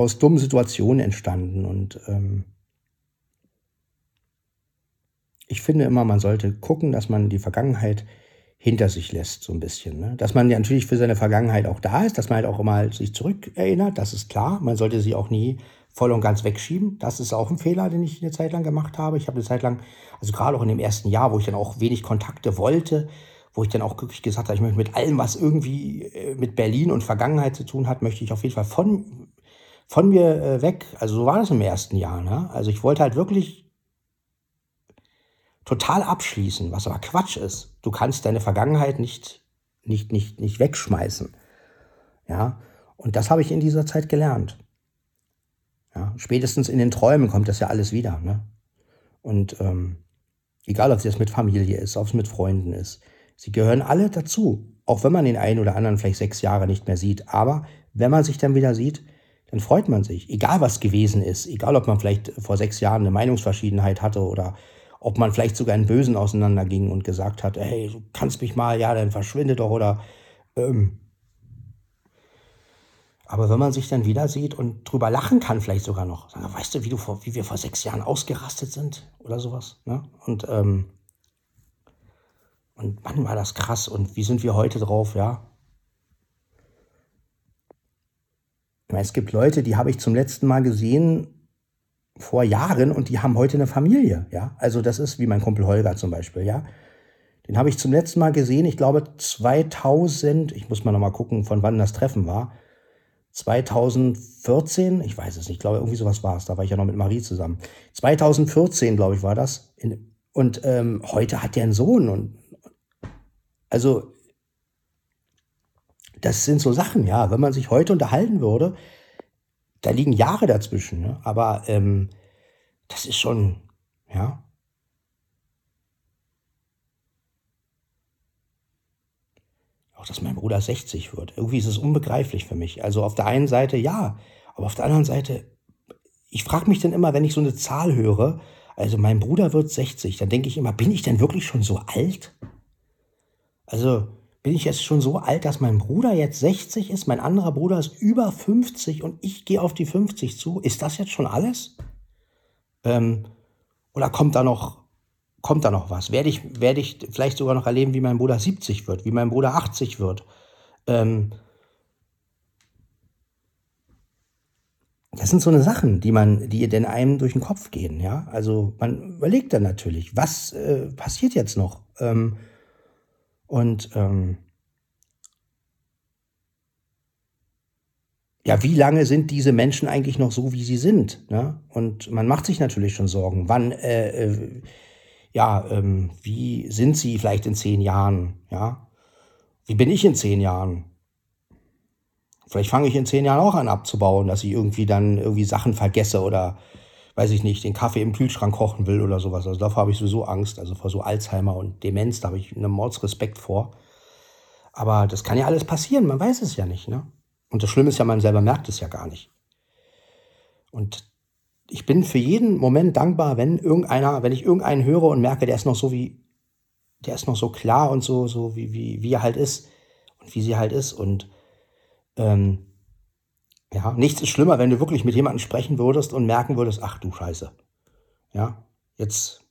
aus dummen Situationen entstanden und ähm, ich finde immer, man sollte gucken, dass man die Vergangenheit hinter sich lässt, so ein bisschen. Ne? Dass man ja natürlich für seine Vergangenheit auch da ist, dass man halt auch immer sich zurückerinnert, das ist klar. Man sollte sie auch nie voll und ganz wegschieben. Das ist auch ein Fehler, den ich eine Zeit lang gemacht habe. Ich habe eine Zeit lang, also gerade auch in dem ersten Jahr, wo ich dann auch wenig Kontakte wollte, wo ich dann auch glücklich gesagt habe, ich möchte mit allem, was irgendwie äh, mit Berlin und Vergangenheit zu tun hat, möchte ich auf jeden Fall von, von mir äh, weg. Also so war das im ersten Jahr. Ne? Also ich wollte halt wirklich total abschließen, was aber Quatsch ist. Du kannst deine Vergangenheit nicht, nicht, nicht, nicht wegschmeißen. Ja, und das habe ich in dieser Zeit gelernt. Ja, spätestens in den Träumen kommt das ja alles wieder. Ne? Und ähm, egal, ob es jetzt mit Familie ist, ob es mit Freunden ist, sie gehören alle dazu. Auch wenn man den einen oder anderen vielleicht sechs Jahre nicht mehr sieht. Aber wenn man sich dann wieder sieht, dann freut man sich. Egal was gewesen ist. Egal, ob man vielleicht vor sechs Jahren eine Meinungsverschiedenheit hatte oder ob man vielleicht sogar in Bösen auseinanderging und gesagt hat, hey, du kannst mich mal, ja, dann verschwinde doch oder ähm, aber wenn man sich dann wieder sieht und drüber lachen kann, vielleicht sogar noch, sagen, weißt du, wie, du vor, wie wir vor sechs Jahren ausgerastet sind oder sowas. Ne? Und, ähm, und wann war das krass und wie sind wir heute drauf, ja? Ich meine, es gibt Leute, die habe ich zum letzten Mal gesehen vor Jahren und die haben heute eine Familie, ja. Also das ist wie mein Kumpel Holger zum Beispiel, ja. Den habe ich zum letzten Mal gesehen, ich glaube 2000, ich muss mal noch mal gucken, von wann das Treffen war. 2014, ich weiß es nicht, ich glaube, irgendwie sowas war es, da war ich ja noch mit Marie zusammen. 2014, glaube ich, war das. Und ähm, heute hat er einen Sohn. Und also, das sind so Sachen, ja. Wenn man sich heute unterhalten würde, da liegen Jahre dazwischen. Ne? Aber ähm, das ist schon, ja. auch dass mein Bruder 60 wird. Irgendwie ist es unbegreiflich für mich. Also auf der einen Seite ja, aber auf der anderen Seite, ich frage mich dann immer, wenn ich so eine Zahl höre, also mein Bruder wird 60, dann denke ich immer, bin ich denn wirklich schon so alt? Also bin ich jetzt schon so alt, dass mein Bruder jetzt 60 ist, mein anderer Bruder ist über 50 und ich gehe auf die 50 zu? Ist das jetzt schon alles? Ähm, oder kommt da noch kommt da noch was? Werde ich, werde ich vielleicht sogar noch erleben, wie mein Bruder 70 wird, wie mein Bruder 80 wird? Ähm das sind so eine Sachen, die man, die denn einem durch den Kopf gehen, ja. Also man überlegt dann natürlich, was äh, passiert jetzt noch? Ähm und ähm ja, wie lange sind diese Menschen eigentlich noch so, wie sie sind? Ne? Und man macht sich natürlich schon Sorgen. Wann äh, äh, ja, ähm, wie sind Sie vielleicht in zehn Jahren? Ja, wie bin ich in zehn Jahren? Vielleicht fange ich in zehn Jahren auch an abzubauen, dass ich irgendwie dann irgendwie Sachen vergesse oder weiß ich nicht, den Kaffee im Kühlschrank kochen will oder sowas. Also davor habe ich sowieso Angst, also vor so Alzheimer und Demenz, da habe ich einen Mordsrespekt vor. Aber das kann ja alles passieren, man weiß es ja nicht, ne? Und das Schlimme ist ja, man selber merkt es ja gar nicht. Und ich bin für jeden Moment dankbar, wenn irgendeiner, wenn ich irgendeinen höre und merke, der ist noch so wie, der ist noch so klar und so, so wie, wie, wie er halt ist und wie sie halt ist. Und ähm, ja, nichts ist schlimmer, wenn du wirklich mit jemandem sprechen würdest und merken würdest, ach du Scheiße. Ja, jetzt.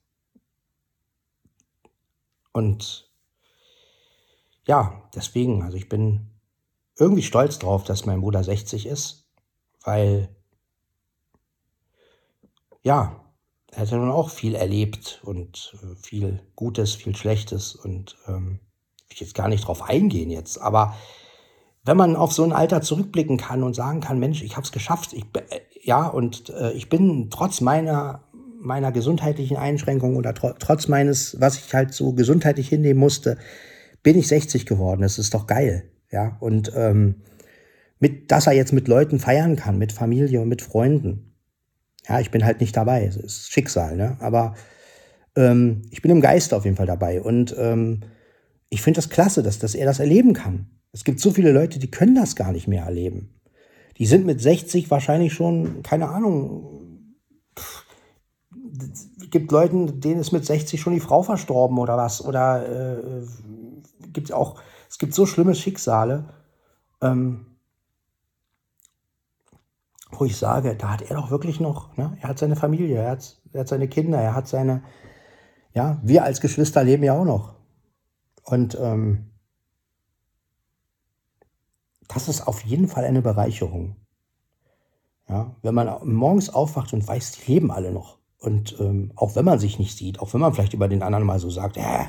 Und ja, deswegen, also ich bin irgendwie stolz drauf, dass mein Bruder 60 ist, weil ja, er hat ja nun auch viel erlebt und äh, viel Gutes, viel Schlechtes und ähm, ich jetzt gar nicht drauf eingehen jetzt, aber wenn man auf so ein Alter zurückblicken kann und sagen kann, Mensch, ich habe es geschafft, ich, ja, und äh, ich bin trotz meiner, meiner gesundheitlichen Einschränkungen oder tr trotz meines, was ich halt so gesundheitlich hinnehmen musste, bin ich 60 geworden. Das ist doch geil, ja, und ähm, mit, dass er jetzt mit Leuten feiern kann, mit Familie und mit Freunden. Ja, ich bin halt nicht dabei. Es ist Schicksal, ne? Aber ähm, ich bin im Geist auf jeden Fall dabei. Und ähm, ich finde das klasse, dass, dass er das erleben kann. Es gibt so viele Leute, die können das gar nicht mehr erleben. Die sind mit 60 wahrscheinlich schon, keine Ahnung. Es gibt Leuten, denen ist mit 60 schon die Frau verstorben oder was. Oder äh, gibt auch, es gibt so schlimme Schicksale. Ähm, wo ich sage, da hat er doch wirklich noch, ne? er hat seine Familie, er hat, er hat seine Kinder, er hat seine, ja, wir als Geschwister leben ja auch noch. Und ähm, das ist auf jeden Fall eine Bereicherung. Ja, wenn man morgens aufwacht und weiß, die leben alle noch. Und ähm, auch wenn man sich nicht sieht, auch wenn man vielleicht über den anderen mal so sagt, äh,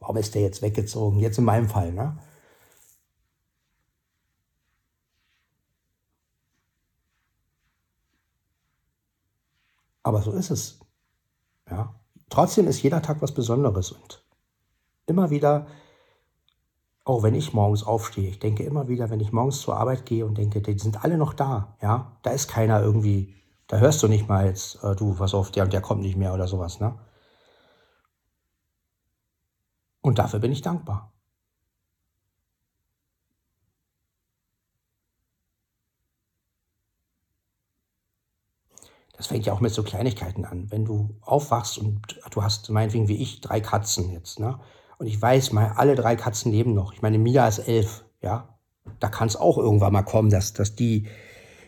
warum ist der jetzt weggezogen? Jetzt in meinem Fall, ne? Aber so ist es. Ja. Trotzdem ist jeder Tag was Besonderes und immer wieder, auch wenn ich morgens aufstehe, ich denke immer wieder, wenn ich morgens zur Arbeit gehe und denke, die sind alle noch da, ja, da ist keiner irgendwie Da hörst du nicht mal jetzt, äh, du, pass auf, der und der kommt nicht mehr oder sowas, ne? Und dafür bin ich dankbar. Das fängt ja auch mit so Kleinigkeiten an. Wenn du aufwachst und du hast meinetwegen wie ich drei Katzen jetzt, ne? Und ich weiß mal, alle drei Katzen leben noch. Ich meine, Mia ist elf, ja. Da kann es auch irgendwann mal kommen, dass, dass die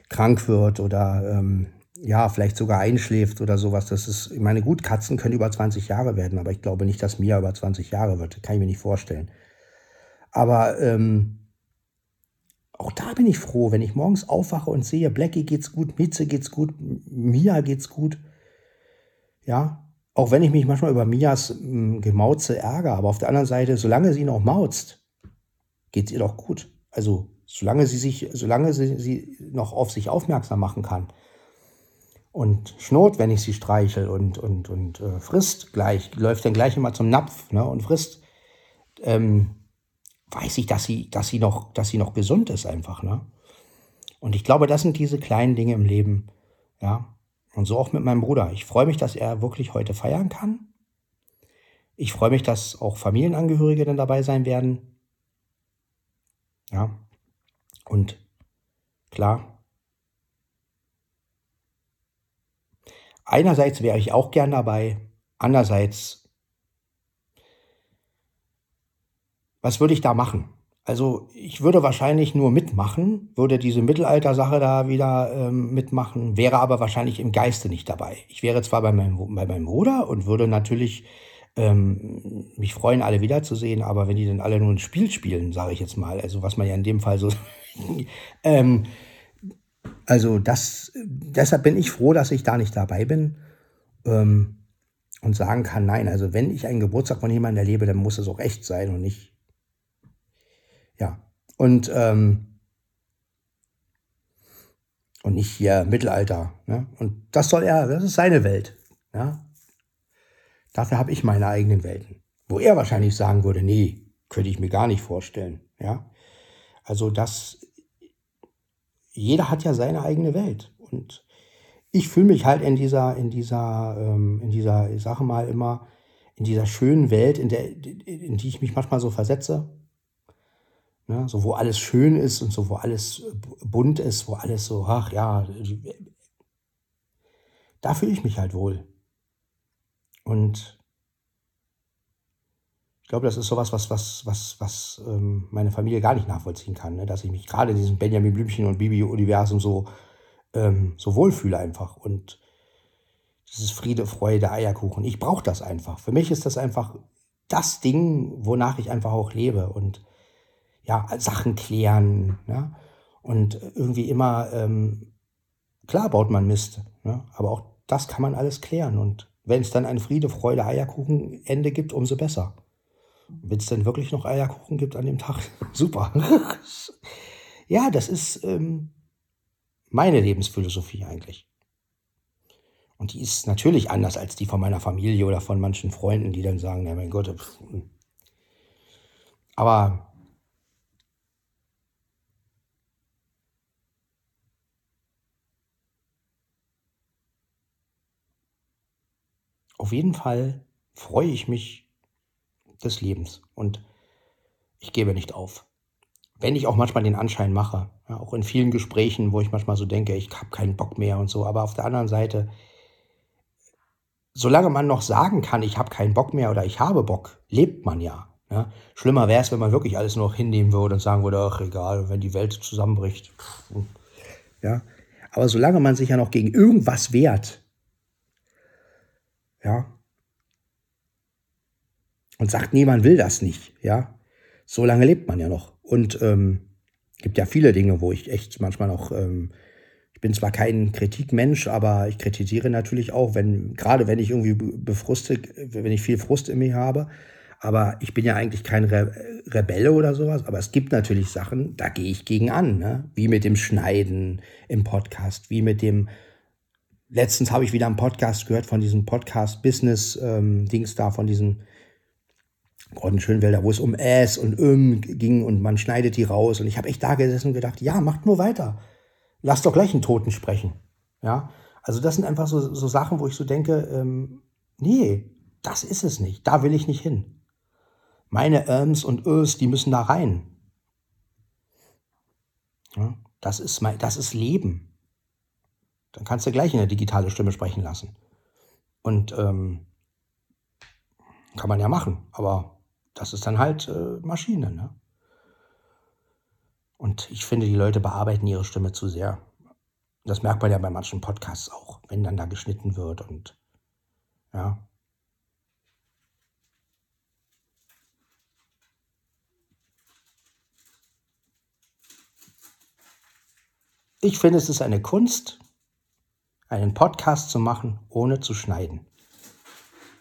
krank wird oder ähm, ja, vielleicht sogar einschläft oder sowas. Das ist, ich meine, gut, Katzen können über 20 Jahre werden, aber ich glaube nicht, dass Mia über 20 Jahre wird. Kann ich mir nicht vorstellen. Aber ähm, auch da bin ich froh, wenn ich morgens aufwache und sehe, Blackie geht's gut, Mitze geht's gut, Mia geht's gut. Ja, auch wenn ich mich manchmal über Mias hm, Gemauze ärgere, aber auf der anderen Seite, solange sie noch mauzt, geht's ihr doch gut. Also, solange sie sich, solange sie, sie noch auf sich aufmerksam machen kann und schnurrt, wenn ich sie streichel und, und, und äh, frisst gleich, läuft dann gleich immer zum Napf ne, und frisst, ähm, weiß ich, dass sie, dass sie noch, dass sie noch gesund ist einfach, ne? Und ich glaube, das sind diese kleinen Dinge im Leben, ja. Und so auch mit meinem Bruder. Ich freue mich, dass er wirklich heute feiern kann. Ich freue mich, dass auch Familienangehörige dann dabei sein werden. Ja. Und klar. Einerseits wäre ich auch gern dabei. Andererseits was würde ich da machen? Also ich würde wahrscheinlich nur mitmachen, würde diese Mittelalter-Sache da wieder ähm, mitmachen, wäre aber wahrscheinlich im Geiste nicht dabei. Ich wäre zwar bei meinem, bei meinem Bruder und würde natürlich ähm, mich freuen, alle wiederzusehen, aber wenn die dann alle nur ein Spiel spielen, sage ich jetzt mal, also was man ja in dem Fall so... ähm, also das, deshalb bin ich froh, dass ich da nicht dabei bin ähm, und sagen kann, nein, also wenn ich einen Geburtstag von jemandem erlebe, dann muss es auch echt sein und nicht ja. Und, ähm, und nicht hier Mittelalter. Ne? Und das soll er, das ist seine Welt. Ja? Dafür habe ich meine eigenen Welten. Wo er wahrscheinlich sagen würde, nee, könnte ich mir gar nicht vorstellen. Ja? Also das, jeder hat ja seine eigene Welt. Und ich fühle mich halt in dieser, in dieser, ähm, in dieser, ich sage mal immer, in dieser schönen Welt, in, der, in die ich mich manchmal so versetze, Ne? So, wo alles schön ist und so, wo alles bunt ist, wo alles so, ach ja, da fühle ich mich halt wohl. Und ich glaube, das ist sowas, was, was, was, was ähm, meine Familie gar nicht nachvollziehen kann, ne? dass ich mich gerade in diesem Benjamin Blümchen und Bibi-Universum so, ähm, so wohlfühle einfach. Und dieses Friede, Freude, Eierkuchen. Ich brauche das einfach. Für mich ist das einfach das Ding, wonach ich einfach auch lebe. Und ja, Sachen klären. Ja? Und irgendwie immer, ähm, klar baut man Mist, ne? aber auch das kann man alles klären. Und wenn es dann ein Friede, Freude, Eierkuchen-Ende gibt, umso besser. Wenn es dann wirklich noch Eierkuchen gibt an dem Tag, super. ja, das ist ähm, meine Lebensphilosophie eigentlich. Und die ist natürlich anders als die von meiner Familie oder von manchen Freunden, die dann sagen, ja mein Gott. Pff. Hm. Aber auf jeden Fall freue ich mich des Lebens und ich gebe nicht auf. Wenn ich auch manchmal den Anschein mache, ja, auch in vielen Gesprächen, wo ich manchmal so denke, ich habe keinen Bock mehr und so, aber auf der anderen Seite, solange man noch sagen kann, ich habe keinen Bock mehr oder ich habe Bock, lebt man ja. ja. Schlimmer wäre es, wenn man wirklich alles nur noch hinnehmen würde und sagen würde, ach egal, wenn die Welt zusammenbricht. Ja. Aber solange man sich ja noch gegen irgendwas wehrt, ja. Und sagt, nee, man will das nicht, ja. So lange lebt man ja noch. Und ähm, gibt ja viele Dinge, wo ich echt manchmal noch, ähm, ich bin zwar kein Kritikmensch, aber ich kritisiere natürlich auch, wenn, gerade wenn ich irgendwie befrustet, wenn ich viel Frust in mir habe. Aber ich bin ja eigentlich kein Re Rebelle oder sowas. Aber es gibt natürlich Sachen, da gehe ich gegen an. Ne? Wie mit dem Schneiden im Podcast, wie mit dem letztens habe ich wieder einen Podcast gehört von diesem Podcast-Business-Dings ähm, da, von diesen Gordon Schönwälder, wo es um S und Öm ging und man schneidet die raus. Und ich habe echt da gesessen und gedacht, ja, macht nur weiter. Lass doch gleich einen Toten sprechen. Ja, Also das sind einfach so, so Sachen, wo ich so denke, ähm, nee, das ist es nicht. Da will ich nicht hin. Meine Irms und Ös, die müssen da rein. Ja, das, ist mein, das ist Leben. Dann kannst du gleich in eine digitale Stimme sprechen lassen. Und ähm, kann man ja machen, aber das ist dann halt äh, Maschine. Ne? Und ich finde, die Leute bearbeiten ihre Stimme zu sehr. Das merkt man ja bei manchen Podcasts auch, wenn dann da geschnitten wird und ja. Ich finde, es ist eine Kunst, einen Podcast zu machen, ohne zu schneiden.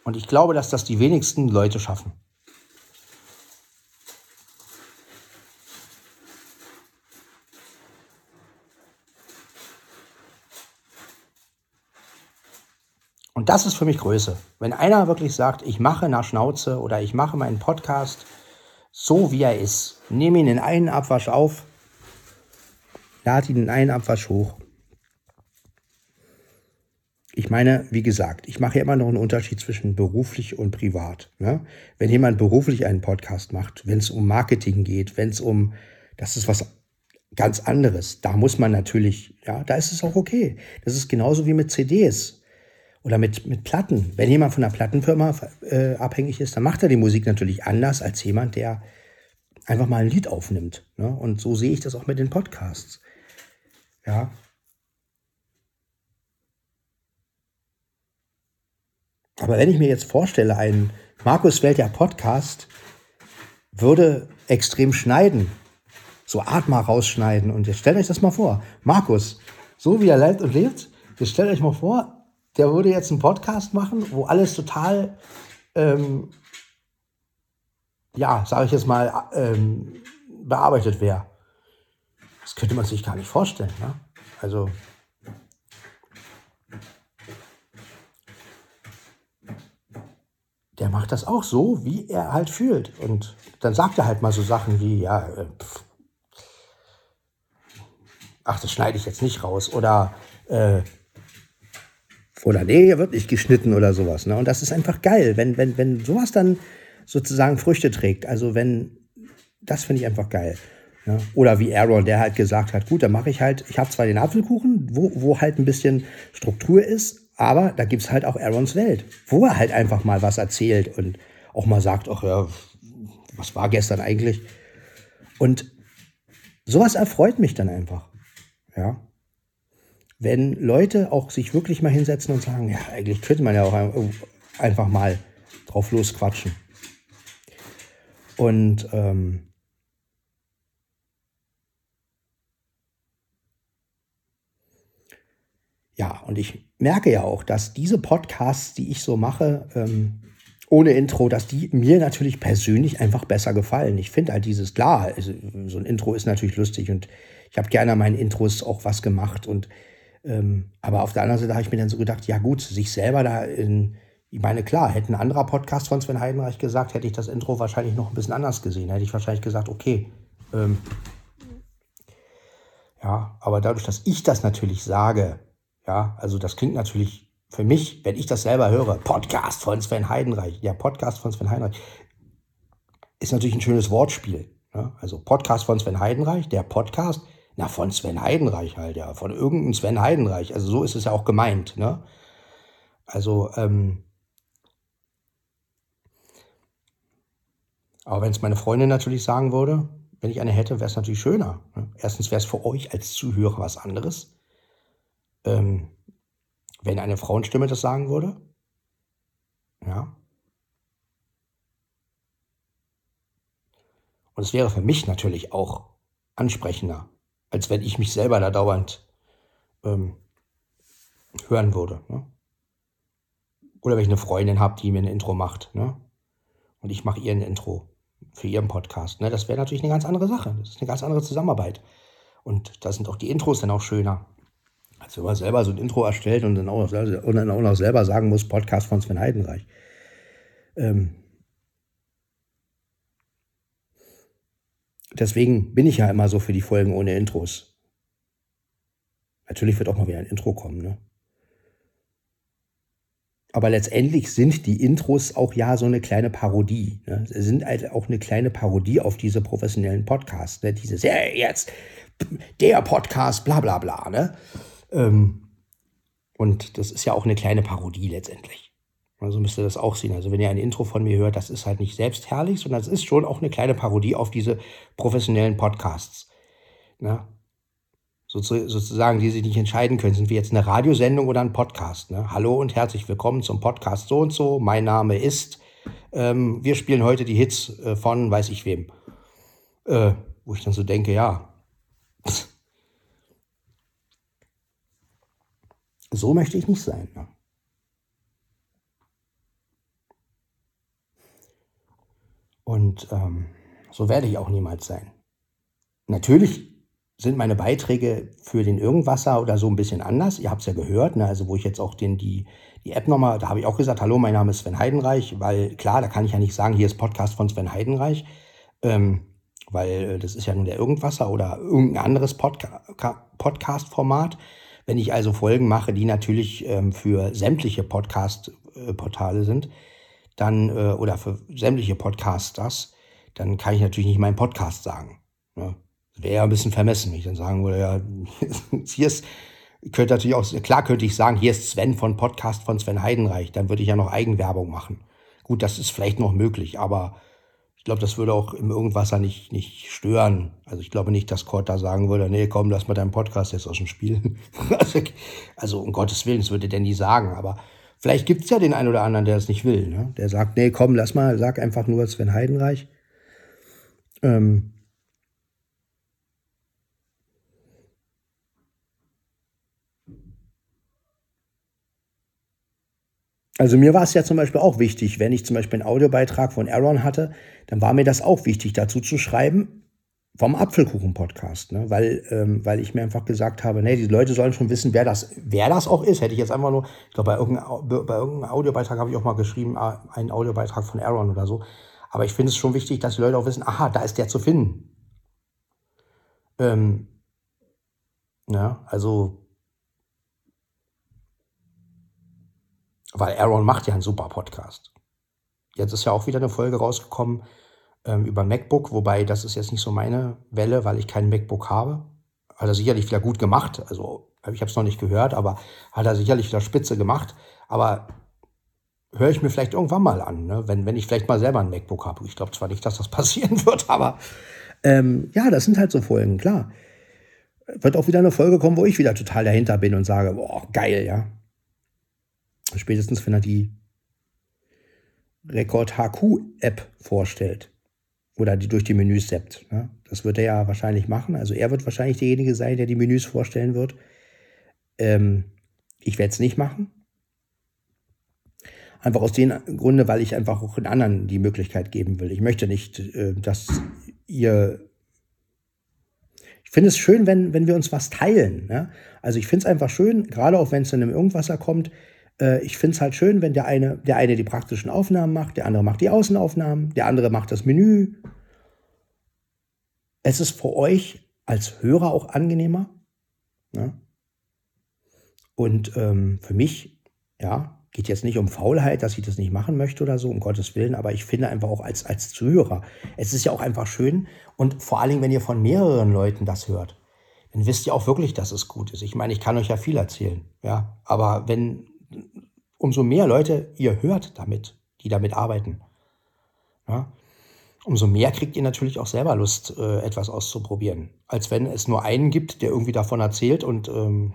Und ich glaube, dass das die wenigsten Leute schaffen. Und das ist für mich Größe. Wenn einer wirklich sagt, ich mache nach Schnauze oder ich mache meinen Podcast so, wie er ist, nehme ihn in einen Abwasch auf lad ihn in einen Abwasch hoch. Ich meine, wie gesagt, ich mache ja immer noch einen Unterschied zwischen beruflich und privat. Ne? Wenn jemand beruflich einen Podcast macht, wenn es um Marketing geht, wenn es um, das ist was ganz anderes. Da muss man natürlich, ja, da ist es auch okay. Das ist genauso wie mit CDs oder mit, mit Platten. Wenn jemand von einer Plattenfirma äh, abhängig ist, dann macht er die Musik natürlich anders als jemand, der einfach mal ein Lied aufnimmt. Ne? Und so sehe ich das auch mit den Podcasts. Ja. Aber wenn ich mir jetzt vorstelle, ein Markus Welt der Podcast würde extrem schneiden, so Art mal rausschneiden. Und jetzt stellt euch das mal vor. Markus, so wie er lebt und lebt, jetzt stellt euch mal vor, der würde jetzt einen Podcast machen, wo alles total, ähm, ja, sage ich jetzt mal, ähm, bearbeitet wäre. Das könnte man sich gar nicht vorstellen. Ne? Also der macht das auch so, wie er halt fühlt. Und dann sagt er halt mal so Sachen wie, ja, äh, pff, ach, das schneide ich jetzt nicht raus. Oder, äh, oder nee, hier wird nicht geschnitten oder sowas. Ne? Und das ist einfach geil, wenn, wenn, wenn sowas dann sozusagen Früchte trägt. Also wenn, das finde ich einfach geil. Ja, oder wie Aaron, der halt gesagt hat, gut, dann mache ich halt, ich habe zwar den Apfelkuchen, wo, wo halt ein bisschen Struktur ist, aber da gibt es halt auch Aarons Welt, wo er halt einfach mal was erzählt und auch mal sagt, ach ja, was war gestern eigentlich? Und sowas erfreut mich dann einfach. Ja. Wenn Leute auch sich wirklich mal hinsetzen und sagen, ja, eigentlich könnte man ja auch einfach mal drauf losquatschen. Und ähm, Ja, und ich merke ja auch, dass diese Podcasts, die ich so mache, ähm, ohne Intro, dass die mir natürlich persönlich einfach besser gefallen. Ich finde halt dieses, klar, also, so ein Intro ist natürlich lustig und ich habe gerne an meinen Intros auch was gemacht. Und ähm, aber auf der anderen Seite habe ich mir dann so gedacht, ja gut, sich selber da in, ich meine, klar, hätte ein anderer Podcast von Sven Heidenreich gesagt, hätte ich das Intro wahrscheinlich noch ein bisschen anders gesehen. Hätte ich wahrscheinlich gesagt, okay, ähm, ja, aber dadurch, dass ich das natürlich sage, ja, also das klingt natürlich für mich, wenn ich das selber höre, Podcast von Sven Heidenreich. Ja, Podcast von Sven Heidenreich ist natürlich ein schönes Wortspiel. Ne? Also Podcast von Sven Heidenreich, der Podcast, na von Sven Heidenreich halt, ja, von irgendeinem Sven Heidenreich. Also so ist es ja auch gemeint. Ne? Also, ähm, aber wenn es meine Freundin natürlich sagen würde, wenn ich eine hätte, wäre es natürlich schöner. Ne? Erstens wäre es für euch als Zuhörer was anderes ähm, wenn eine Frauenstimme das sagen würde. Ja. Und es wäre für mich natürlich auch ansprechender, als wenn ich mich selber da dauernd ähm, hören würde. Ne? Oder wenn ich eine Freundin habe, die mir ein Intro macht. Ne? Und ich mache ihr ein Intro für ihren Podcast. Ne? Das wäre natürlich eine ganz andere Sache. Das ist eine ganz andere Zusammenarbeit. Und da sind auch die Intros dann auch schöner. Als wenn man selber so ein Intro erstellt und dann auch, und dann auch noch selber sagen muss, Podcast von Sven Heidenreich. Ähm deswegen bin ich ja immer so für die Folgen ohne Intros. Natürlich wird auch mal wieder ein Intro kommen, ne? aber letztendlich sind die Intros auch ja so eine kleine Parodie. Ne? Sie sind halt auch eine kleine Parodie auf diese professionellen Podcasts. Ne? Dieses, ja, jetzt der Podcast, bla bla bla. Ne? Ähm, und das ist ja auch eine kleine Parodie letztendlich. Also müsst ihr das auch sehen. Also wenn ihr ein Intro von mir hört, das ist halt nicht selbstherrlich, sondern es ist schon auch eine kleine Parodie auf diese professionellen Podcasts. Ne? sozusagen, die sich nicht entscheiden können, sind wir jetzt eine Radiosendung oder ein Podcast. Ne? Hallo und herzlich willkommen zum Podcast so und so. Mein Name ist. Ähm, wir spielen heute die Hits äh, von weiß ich wem. Äh, wo ich dann so denke, ja. So möchte ich nicht sein. Ne? Und ähm, so werde ich auch niemals sein. Natürlich sind meine Beiträge für den Irgendwasser oder so ein bisschen anders. Ihr habt es ja gehört, ne? also wo ich jetzt auch den, die, die App nochmal, da habe ich auch gesagt, hallo, mein Name ist Sven Heidenreich, weil klar, da kann ich ja nicht sagen, hier ist Podcast von Sven Heidenreich, ähm, weil äh, das ist ja nun der Irgendwasser oder irgendein anderes Podca Podcast-Format. Wenn ich also Folgen mache, die natürlich ähm, für sämtliche Podcast-Portale sind, dann, äh, oder für sämtliche Podcasters, dann kann ich natürlich nicht meinen Podcast sagen. Ne? wäre ja ein bisschen vermessen, wenn ich dann sagen würde, ja, hier ist, könnte natürlich auch, klar könnte ich sagen, hier ist Sven von Podcast von Sven Heidenreich, dann würde ich ja noch Eigenwerbung machen. Gut, das ist vielleicht noch möglich, aber ich glaube, das würde auch im Irgendwasser nicht, nicht stören. Also ich glaube nicht, dass Kurt da sagen würde, nee, komm, lass mal deinen Podcast jetzt aus dem Spiel. Also, also um Gottes Willen, das würde der nie sagen, aber vielleicht gibt es ja den einen oder anderen, der das nicht will. Ne? Der sagt, nee, komm, lass mal, sag einfach nur Sven Heidenreich. Ähm, Also mir war es ja zum Beispiel auch wichtig, wenn ich zum Beispiel einen Audiobeitrag von Aaron hatte, dann war mir das auch wichtig, dazu zu schreiben vom Apfelkuchen-Podcast, ne? weil, ähm, weil ich mir einfach gesagt habe, nee, die Leute sollen schon wissen, wer das, wer das auch ist. Hätte ich jetzt einfach nur, ich glaube, bei irgendeinem, bei irgendeinem Audiobeitrag habe ich auch mal geschrieben, ah, einen Audiobeitrag von Aaron oder so. Aber ich finde es schon wichtig, dass die Leute auch wissen, aha, da ist der zu finden. Ähm, ja, also Weil Aaron macht ja einen super Podcast. Jetzt ist ja auch wieder eine Folge rausgekommen ähm, über MacBook, wobei das ist jetzt nicht so meine Welle, weil ich kein MacBook habe. Hat er sicherlich wieder gut gemacht. Also ich habe es noch nicht gehört, aber hat er sicherlich wieder spitze gemacht. Aber höre ich mir vielleicht irgendwann mal an, ne? wenn, wenn ich vielleicht mal selber ein MacBook habe. Ich glaube zwar nicht, dass das passieren wird, aber ähm, ja, das sind halt so Folgen, klar. Wird auch wieder eine Folge kommen, wo ich wieder total dahinter bin und sage, boah, geil, ja. Spätestens, wenn er die Rekord HQ-App vorstellt oder die durch die Menüs seppt. Ne? Das wird er ja wahrscheinlich machen. Also er wird wahrscheinlich derjenige sein, der die Menüs vorstellen wird. Ähm, ich werde es nicht machen. Einfach aus dem Grunde, weil ich einfach auch den anderen die Möglichkeit geben will. Ich möchte nicht, äh, dass ihr. Ich finde es schön, wenn, wenn wir uns was teilen. Ne? Also ich finde es einfach schön, gerade auch wenn es dann im Irgendwasser kommt, äh, ich finde es halt schön, wenn der eine, der eine die praktischen Aufnahmen macht, der andere macht die Außenaufnahmen, der andere macht das Menü. Es ist für euch als Hörer auch angenehmer. Ne? Und ähm, für mich, ja, geht jetzt nicht um Faulheit, dass ich das nicht machen möchte oder so, um Gottes Willen, aber ich finde einfach auch als, als Zuhörer, es ist ja auch einfach schön und vor allen Dingen, wenn ihr von mehreren Leuten das hört, dann wisst ihr auch wirklich, dass es gut ist. Ich meine, ich kann euch ja viel erzählen, ja, aber wenn umso mehr Leute ihr hört damit, die damit arbeiten. Ja? Umso mehr kriegt ihr natürlich auch selber Lust, äh, etwas auszuprobieren, als wenn es nur einen gibt, der irgendwie davon erzählt und ähm,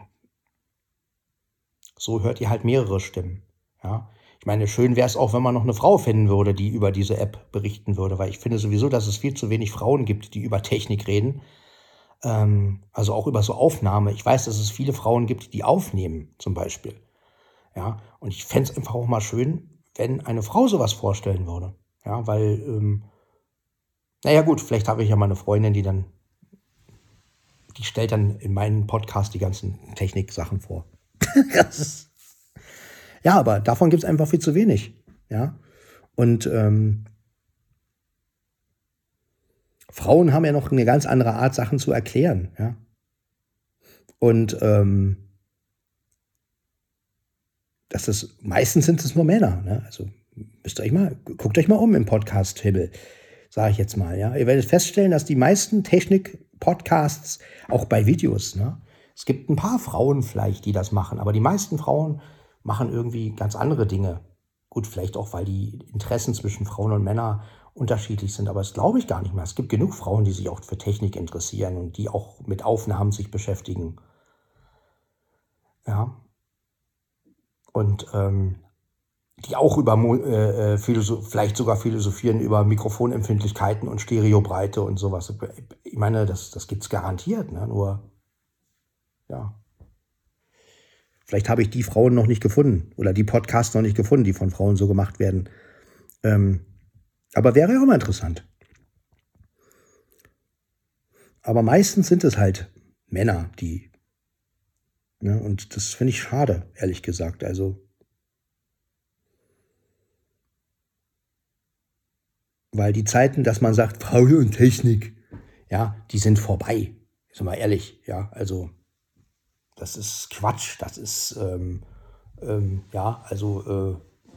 so hört ihr halt mehrere Stimmen. Ja? Ich meine, schön wäre es auch, wenn man noch eine Frau finden würde, die über diese App berichten würde, weil ich finde sowieso, dass es viel zu wenig Frauen gibt, die über Technik reden. Ähm, also auch über so Aufnahme. Ich weiß, dass es viele Frauen gibt, die aufnehmen, zum Beispiel. Ja, und ich fände es einfach auch mal schön, wenn eine Frau sowas vorstellen würde. Ja, weil, ähm, naja gut, vielleicht habe ich ja mal eine Freundin, die dann, die stellt dann in meinen Podcast die ganzen Technik-Sachen vor. ja, aber davon gibt es einfach viel zu wenig. Ja, und ähm, Frauen haben ja noch eine ganz andere Art, Sachen zu erklären. Ja, und ähm, dass es meistens sind es nur Männer. Ne? Also müsst ihr euch mal, guckt euch mal um im Podcast-Himmel, sage ich jetzt mal. Ja? Ihr werdet feststellen, dass die meisten Technik-Podcasts, auch bei Videos, ne? es gibt ein paar Frauen vielleicht, die das machen, aber die meisten Frauen machen irgendwie ganz andere Dinge. Gut, vielleicht auch, weil die Interessen zwischen Frauen und Männern unterschiedlich sind, aber das glaube ich gar nicht mehr. Es gibt genug Frauen, die sich auch für Technik interessieren und die auch mit Aufnahmen sich beschäftigen. Ja. Und ähm, die auch über äh, äh vielleicht sogar philosophieren über Mikrofonempfindlichkeiten und Stereobreite und sowas. Ich meine, das, das gibt es garantiert, ne? nur ja. Vielleicht habe ich die Frauen noch nicht gefunden oder die Podcasts noch nicht gefunden, die von Frauen so gemacht werden. Ähm, aber wäre ja auch mal interessant. Aber meistens sind es halt Männer, die. Ne, und das finde ich schade, ehrlich gesagt. Also. Weil die Zeiten, dass man sagt, Frau und Technik, ja, die sind vorbei. Ist mal ehrlich, ja, also das ist Quatsch. Das ist, ähm, ähm, ja, also äh,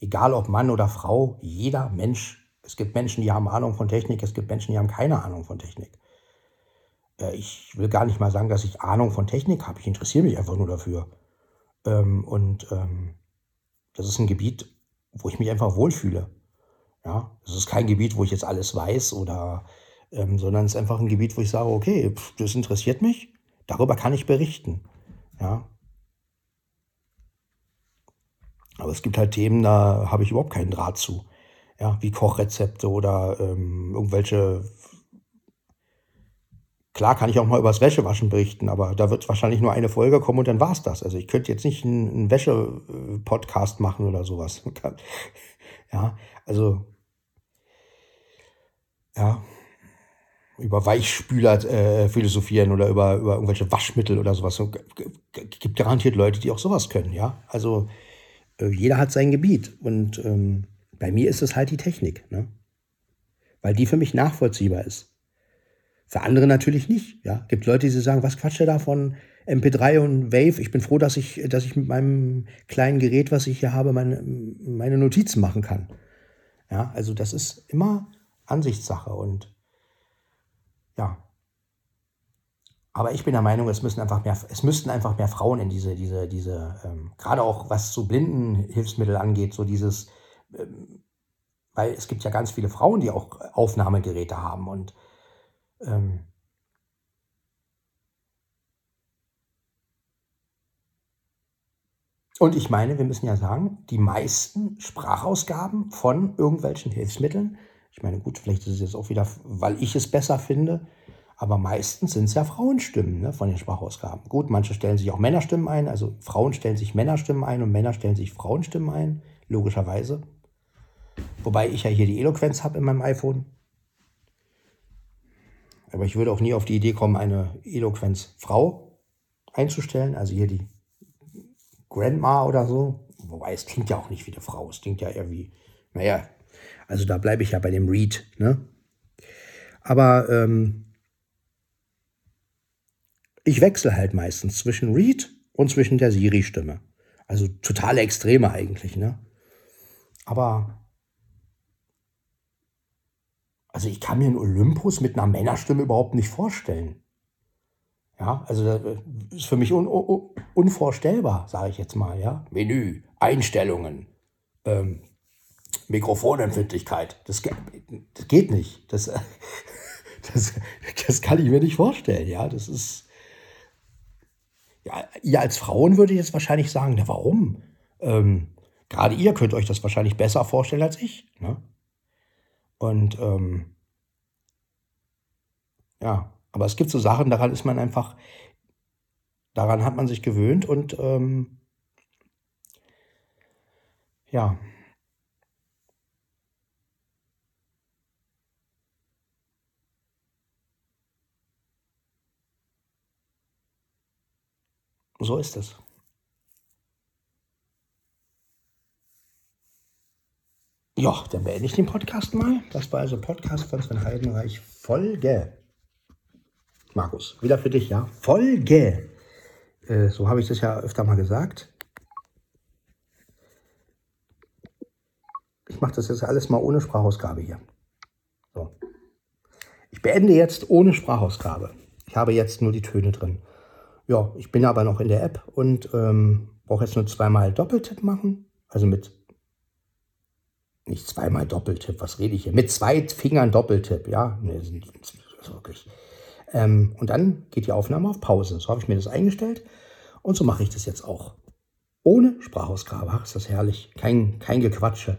egal ob Mann oder Frau, jeder Mensch, es gibt Menschen, die haben Ahnung von Technik, es gibt Menschen, die haben keine Ahnung von Technik. Ich will gar nicht mal sagen, dass ich Ahnung von Technik habe. Ich interessiere mich einfach nur dafür. Ähm, und ähm, das ist ein Gebiet, wo ich mich einfach wohlfühle. Ja, es ist kein Gebiet, wo ich jetzt alles weiß oder, ähm, sondern es ist einfach ein Gebiet, wo ich sage, okay, pff, das interessiert mich Darüber kann ich berichten. Ja. Aber es gibt halt Themen, da habe ich überhaupt keinen Draht zu. Ja, wie Kochrezepte oder ähm, irgendwelche. Klar kann ich auch mal über das Wäschewaschen berichten, aber da wird wahrscheinlich nur eine Folge kommen und dann war es das. Also ich könnte jetzt nicht einen, einen Wäsche-Podcast machen oder sowas. ja, also ja, über Weichspüler äh, philosophieren oder über, über irgendwelche Waschmittel oder sowas. Es gibt garantiert Leute, die auch sowas können, ja. Also äh, jeder hat sein Gebiet. Und ähm, bei mir ist es halt die Technik, ne? Weil die für mich nachvollziehbar ist. Für andere natürlich nicht, ja. Gibt Leute, die sagen, was quatscht der da von MP3 und Wave? Ich bin froh, dass ich, dass ich mit meinem kleinen Gerät, was ich hier habe, meine, meine Notizen machen kann. Ja, also das ist immer Ansichtssache und ja. Aber ich bin der Meinung, es müssen einfach mehr, es müssten einfach mehr Frauen in diese, diese, diese, ähm, gerade auch was so Blindenhilfsmittel angeht, so dieses, ähm, weil es gibt ja ganz viele Frauen, die auch Aufnahmegeräte haben und ähm, Und ich meine, wir müssen ja sagen, die meisten Sprachausgaben von irgendwelchen Hilfsmitteln ich meine, gut, vielleicht ist es jetzt auch wieder, weil ich es besser finde, aber meistens sind es ja Frauenstimmen ne, von den Sprachausgaben. Gut, manche stellen sich auch Männerstimmen ein, also Frauen stellen sich Männerstimmen ein und Männer stellen sich Frauenstimmen ein, logischerweise. Wobei ich ja hier die Eloquenz habe in meinem iPhone. Aber ich würde auch nie auf die Idee kommen, eine Eloquenz-Frau einzustellen, also hier die Grandma oder so. Wobei es klingt ja auch nicht wie eine Frau, es klingt ja eher wie, naja, also da bleibe ich ja bei dem Read. Ne? Aber ähm, ich wechsle halt meistens zwischen Read und zwischen der Siri-Stimme. Also totale Extreme eigentlich. Ne? Aber also ich kann mir einen Olympus mit einer Männerstimme überhaupt nicht vorstellen. Ja, also das äh, ist für mich un un unvorstellbar, sage ich jetzt mal. Ja, Menü, Einstellungen, ähm, Mikrofonempfindlichkeit. Das, das geht nicht. Das, das, das kann ich mir nicht vorstellen. Ja, das ist. Ja, ihr als Frauen würde jetzt wahrscheinlich sagen, na, warum? Ähm, gerade ihr könnt euch das wahrscheinlich besser vorstellen als ich. Ne? Und ähm, ja, aber es gibt so Sachen, daran ist man einfach, daran hat man sich gewöhnt und ähm, ja. So ist es. Ja, dann beende ich den Podcast mal. Das war also Podcast von Sven Heidenreich. Folge. Markus, wieder für dich, ja? Folge. Äh, so habe ich das ja öfter mal gesagt. Ich mache das jetzt alles mal ohne Sprachausgabe hier. So. Ich beende jetzt ohne Sprachausgabe. Ich habe jetzt nur die Töne drin. Ja, ich bin aber noch in der App und ähm, brauche jetzt nur zweimal Doppeltipp machen. Also mit nicht zweimal Doppeltipp, was rede ich hier? Mit zwei Fingern Doppeltipp, ja. Nee, ist wirklich. Ähm, und dann geht die Aufnahme auf Pause. So habe ich mir das eingestellt und so mache ich das jetzt auch. Ohne Sprachausgabe. Ach, ist das herrlich. Kein, kein Gequatsche.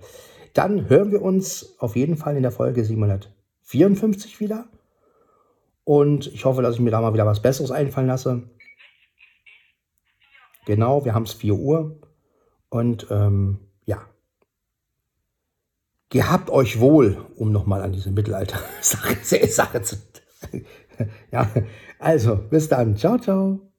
Dann hören wir uns auf jeden Fall in der Folge 754 wieder. Und ich hoffe, dass ich mir da mal wieder was Besseres einfallen lasse. Genau, wir haben es 4 Uhr. Und ähm. Gehabt euch wohl, um nochmal an diese Mittelalter-Sache zu. ja, also, bis dann. Ciao, ciao.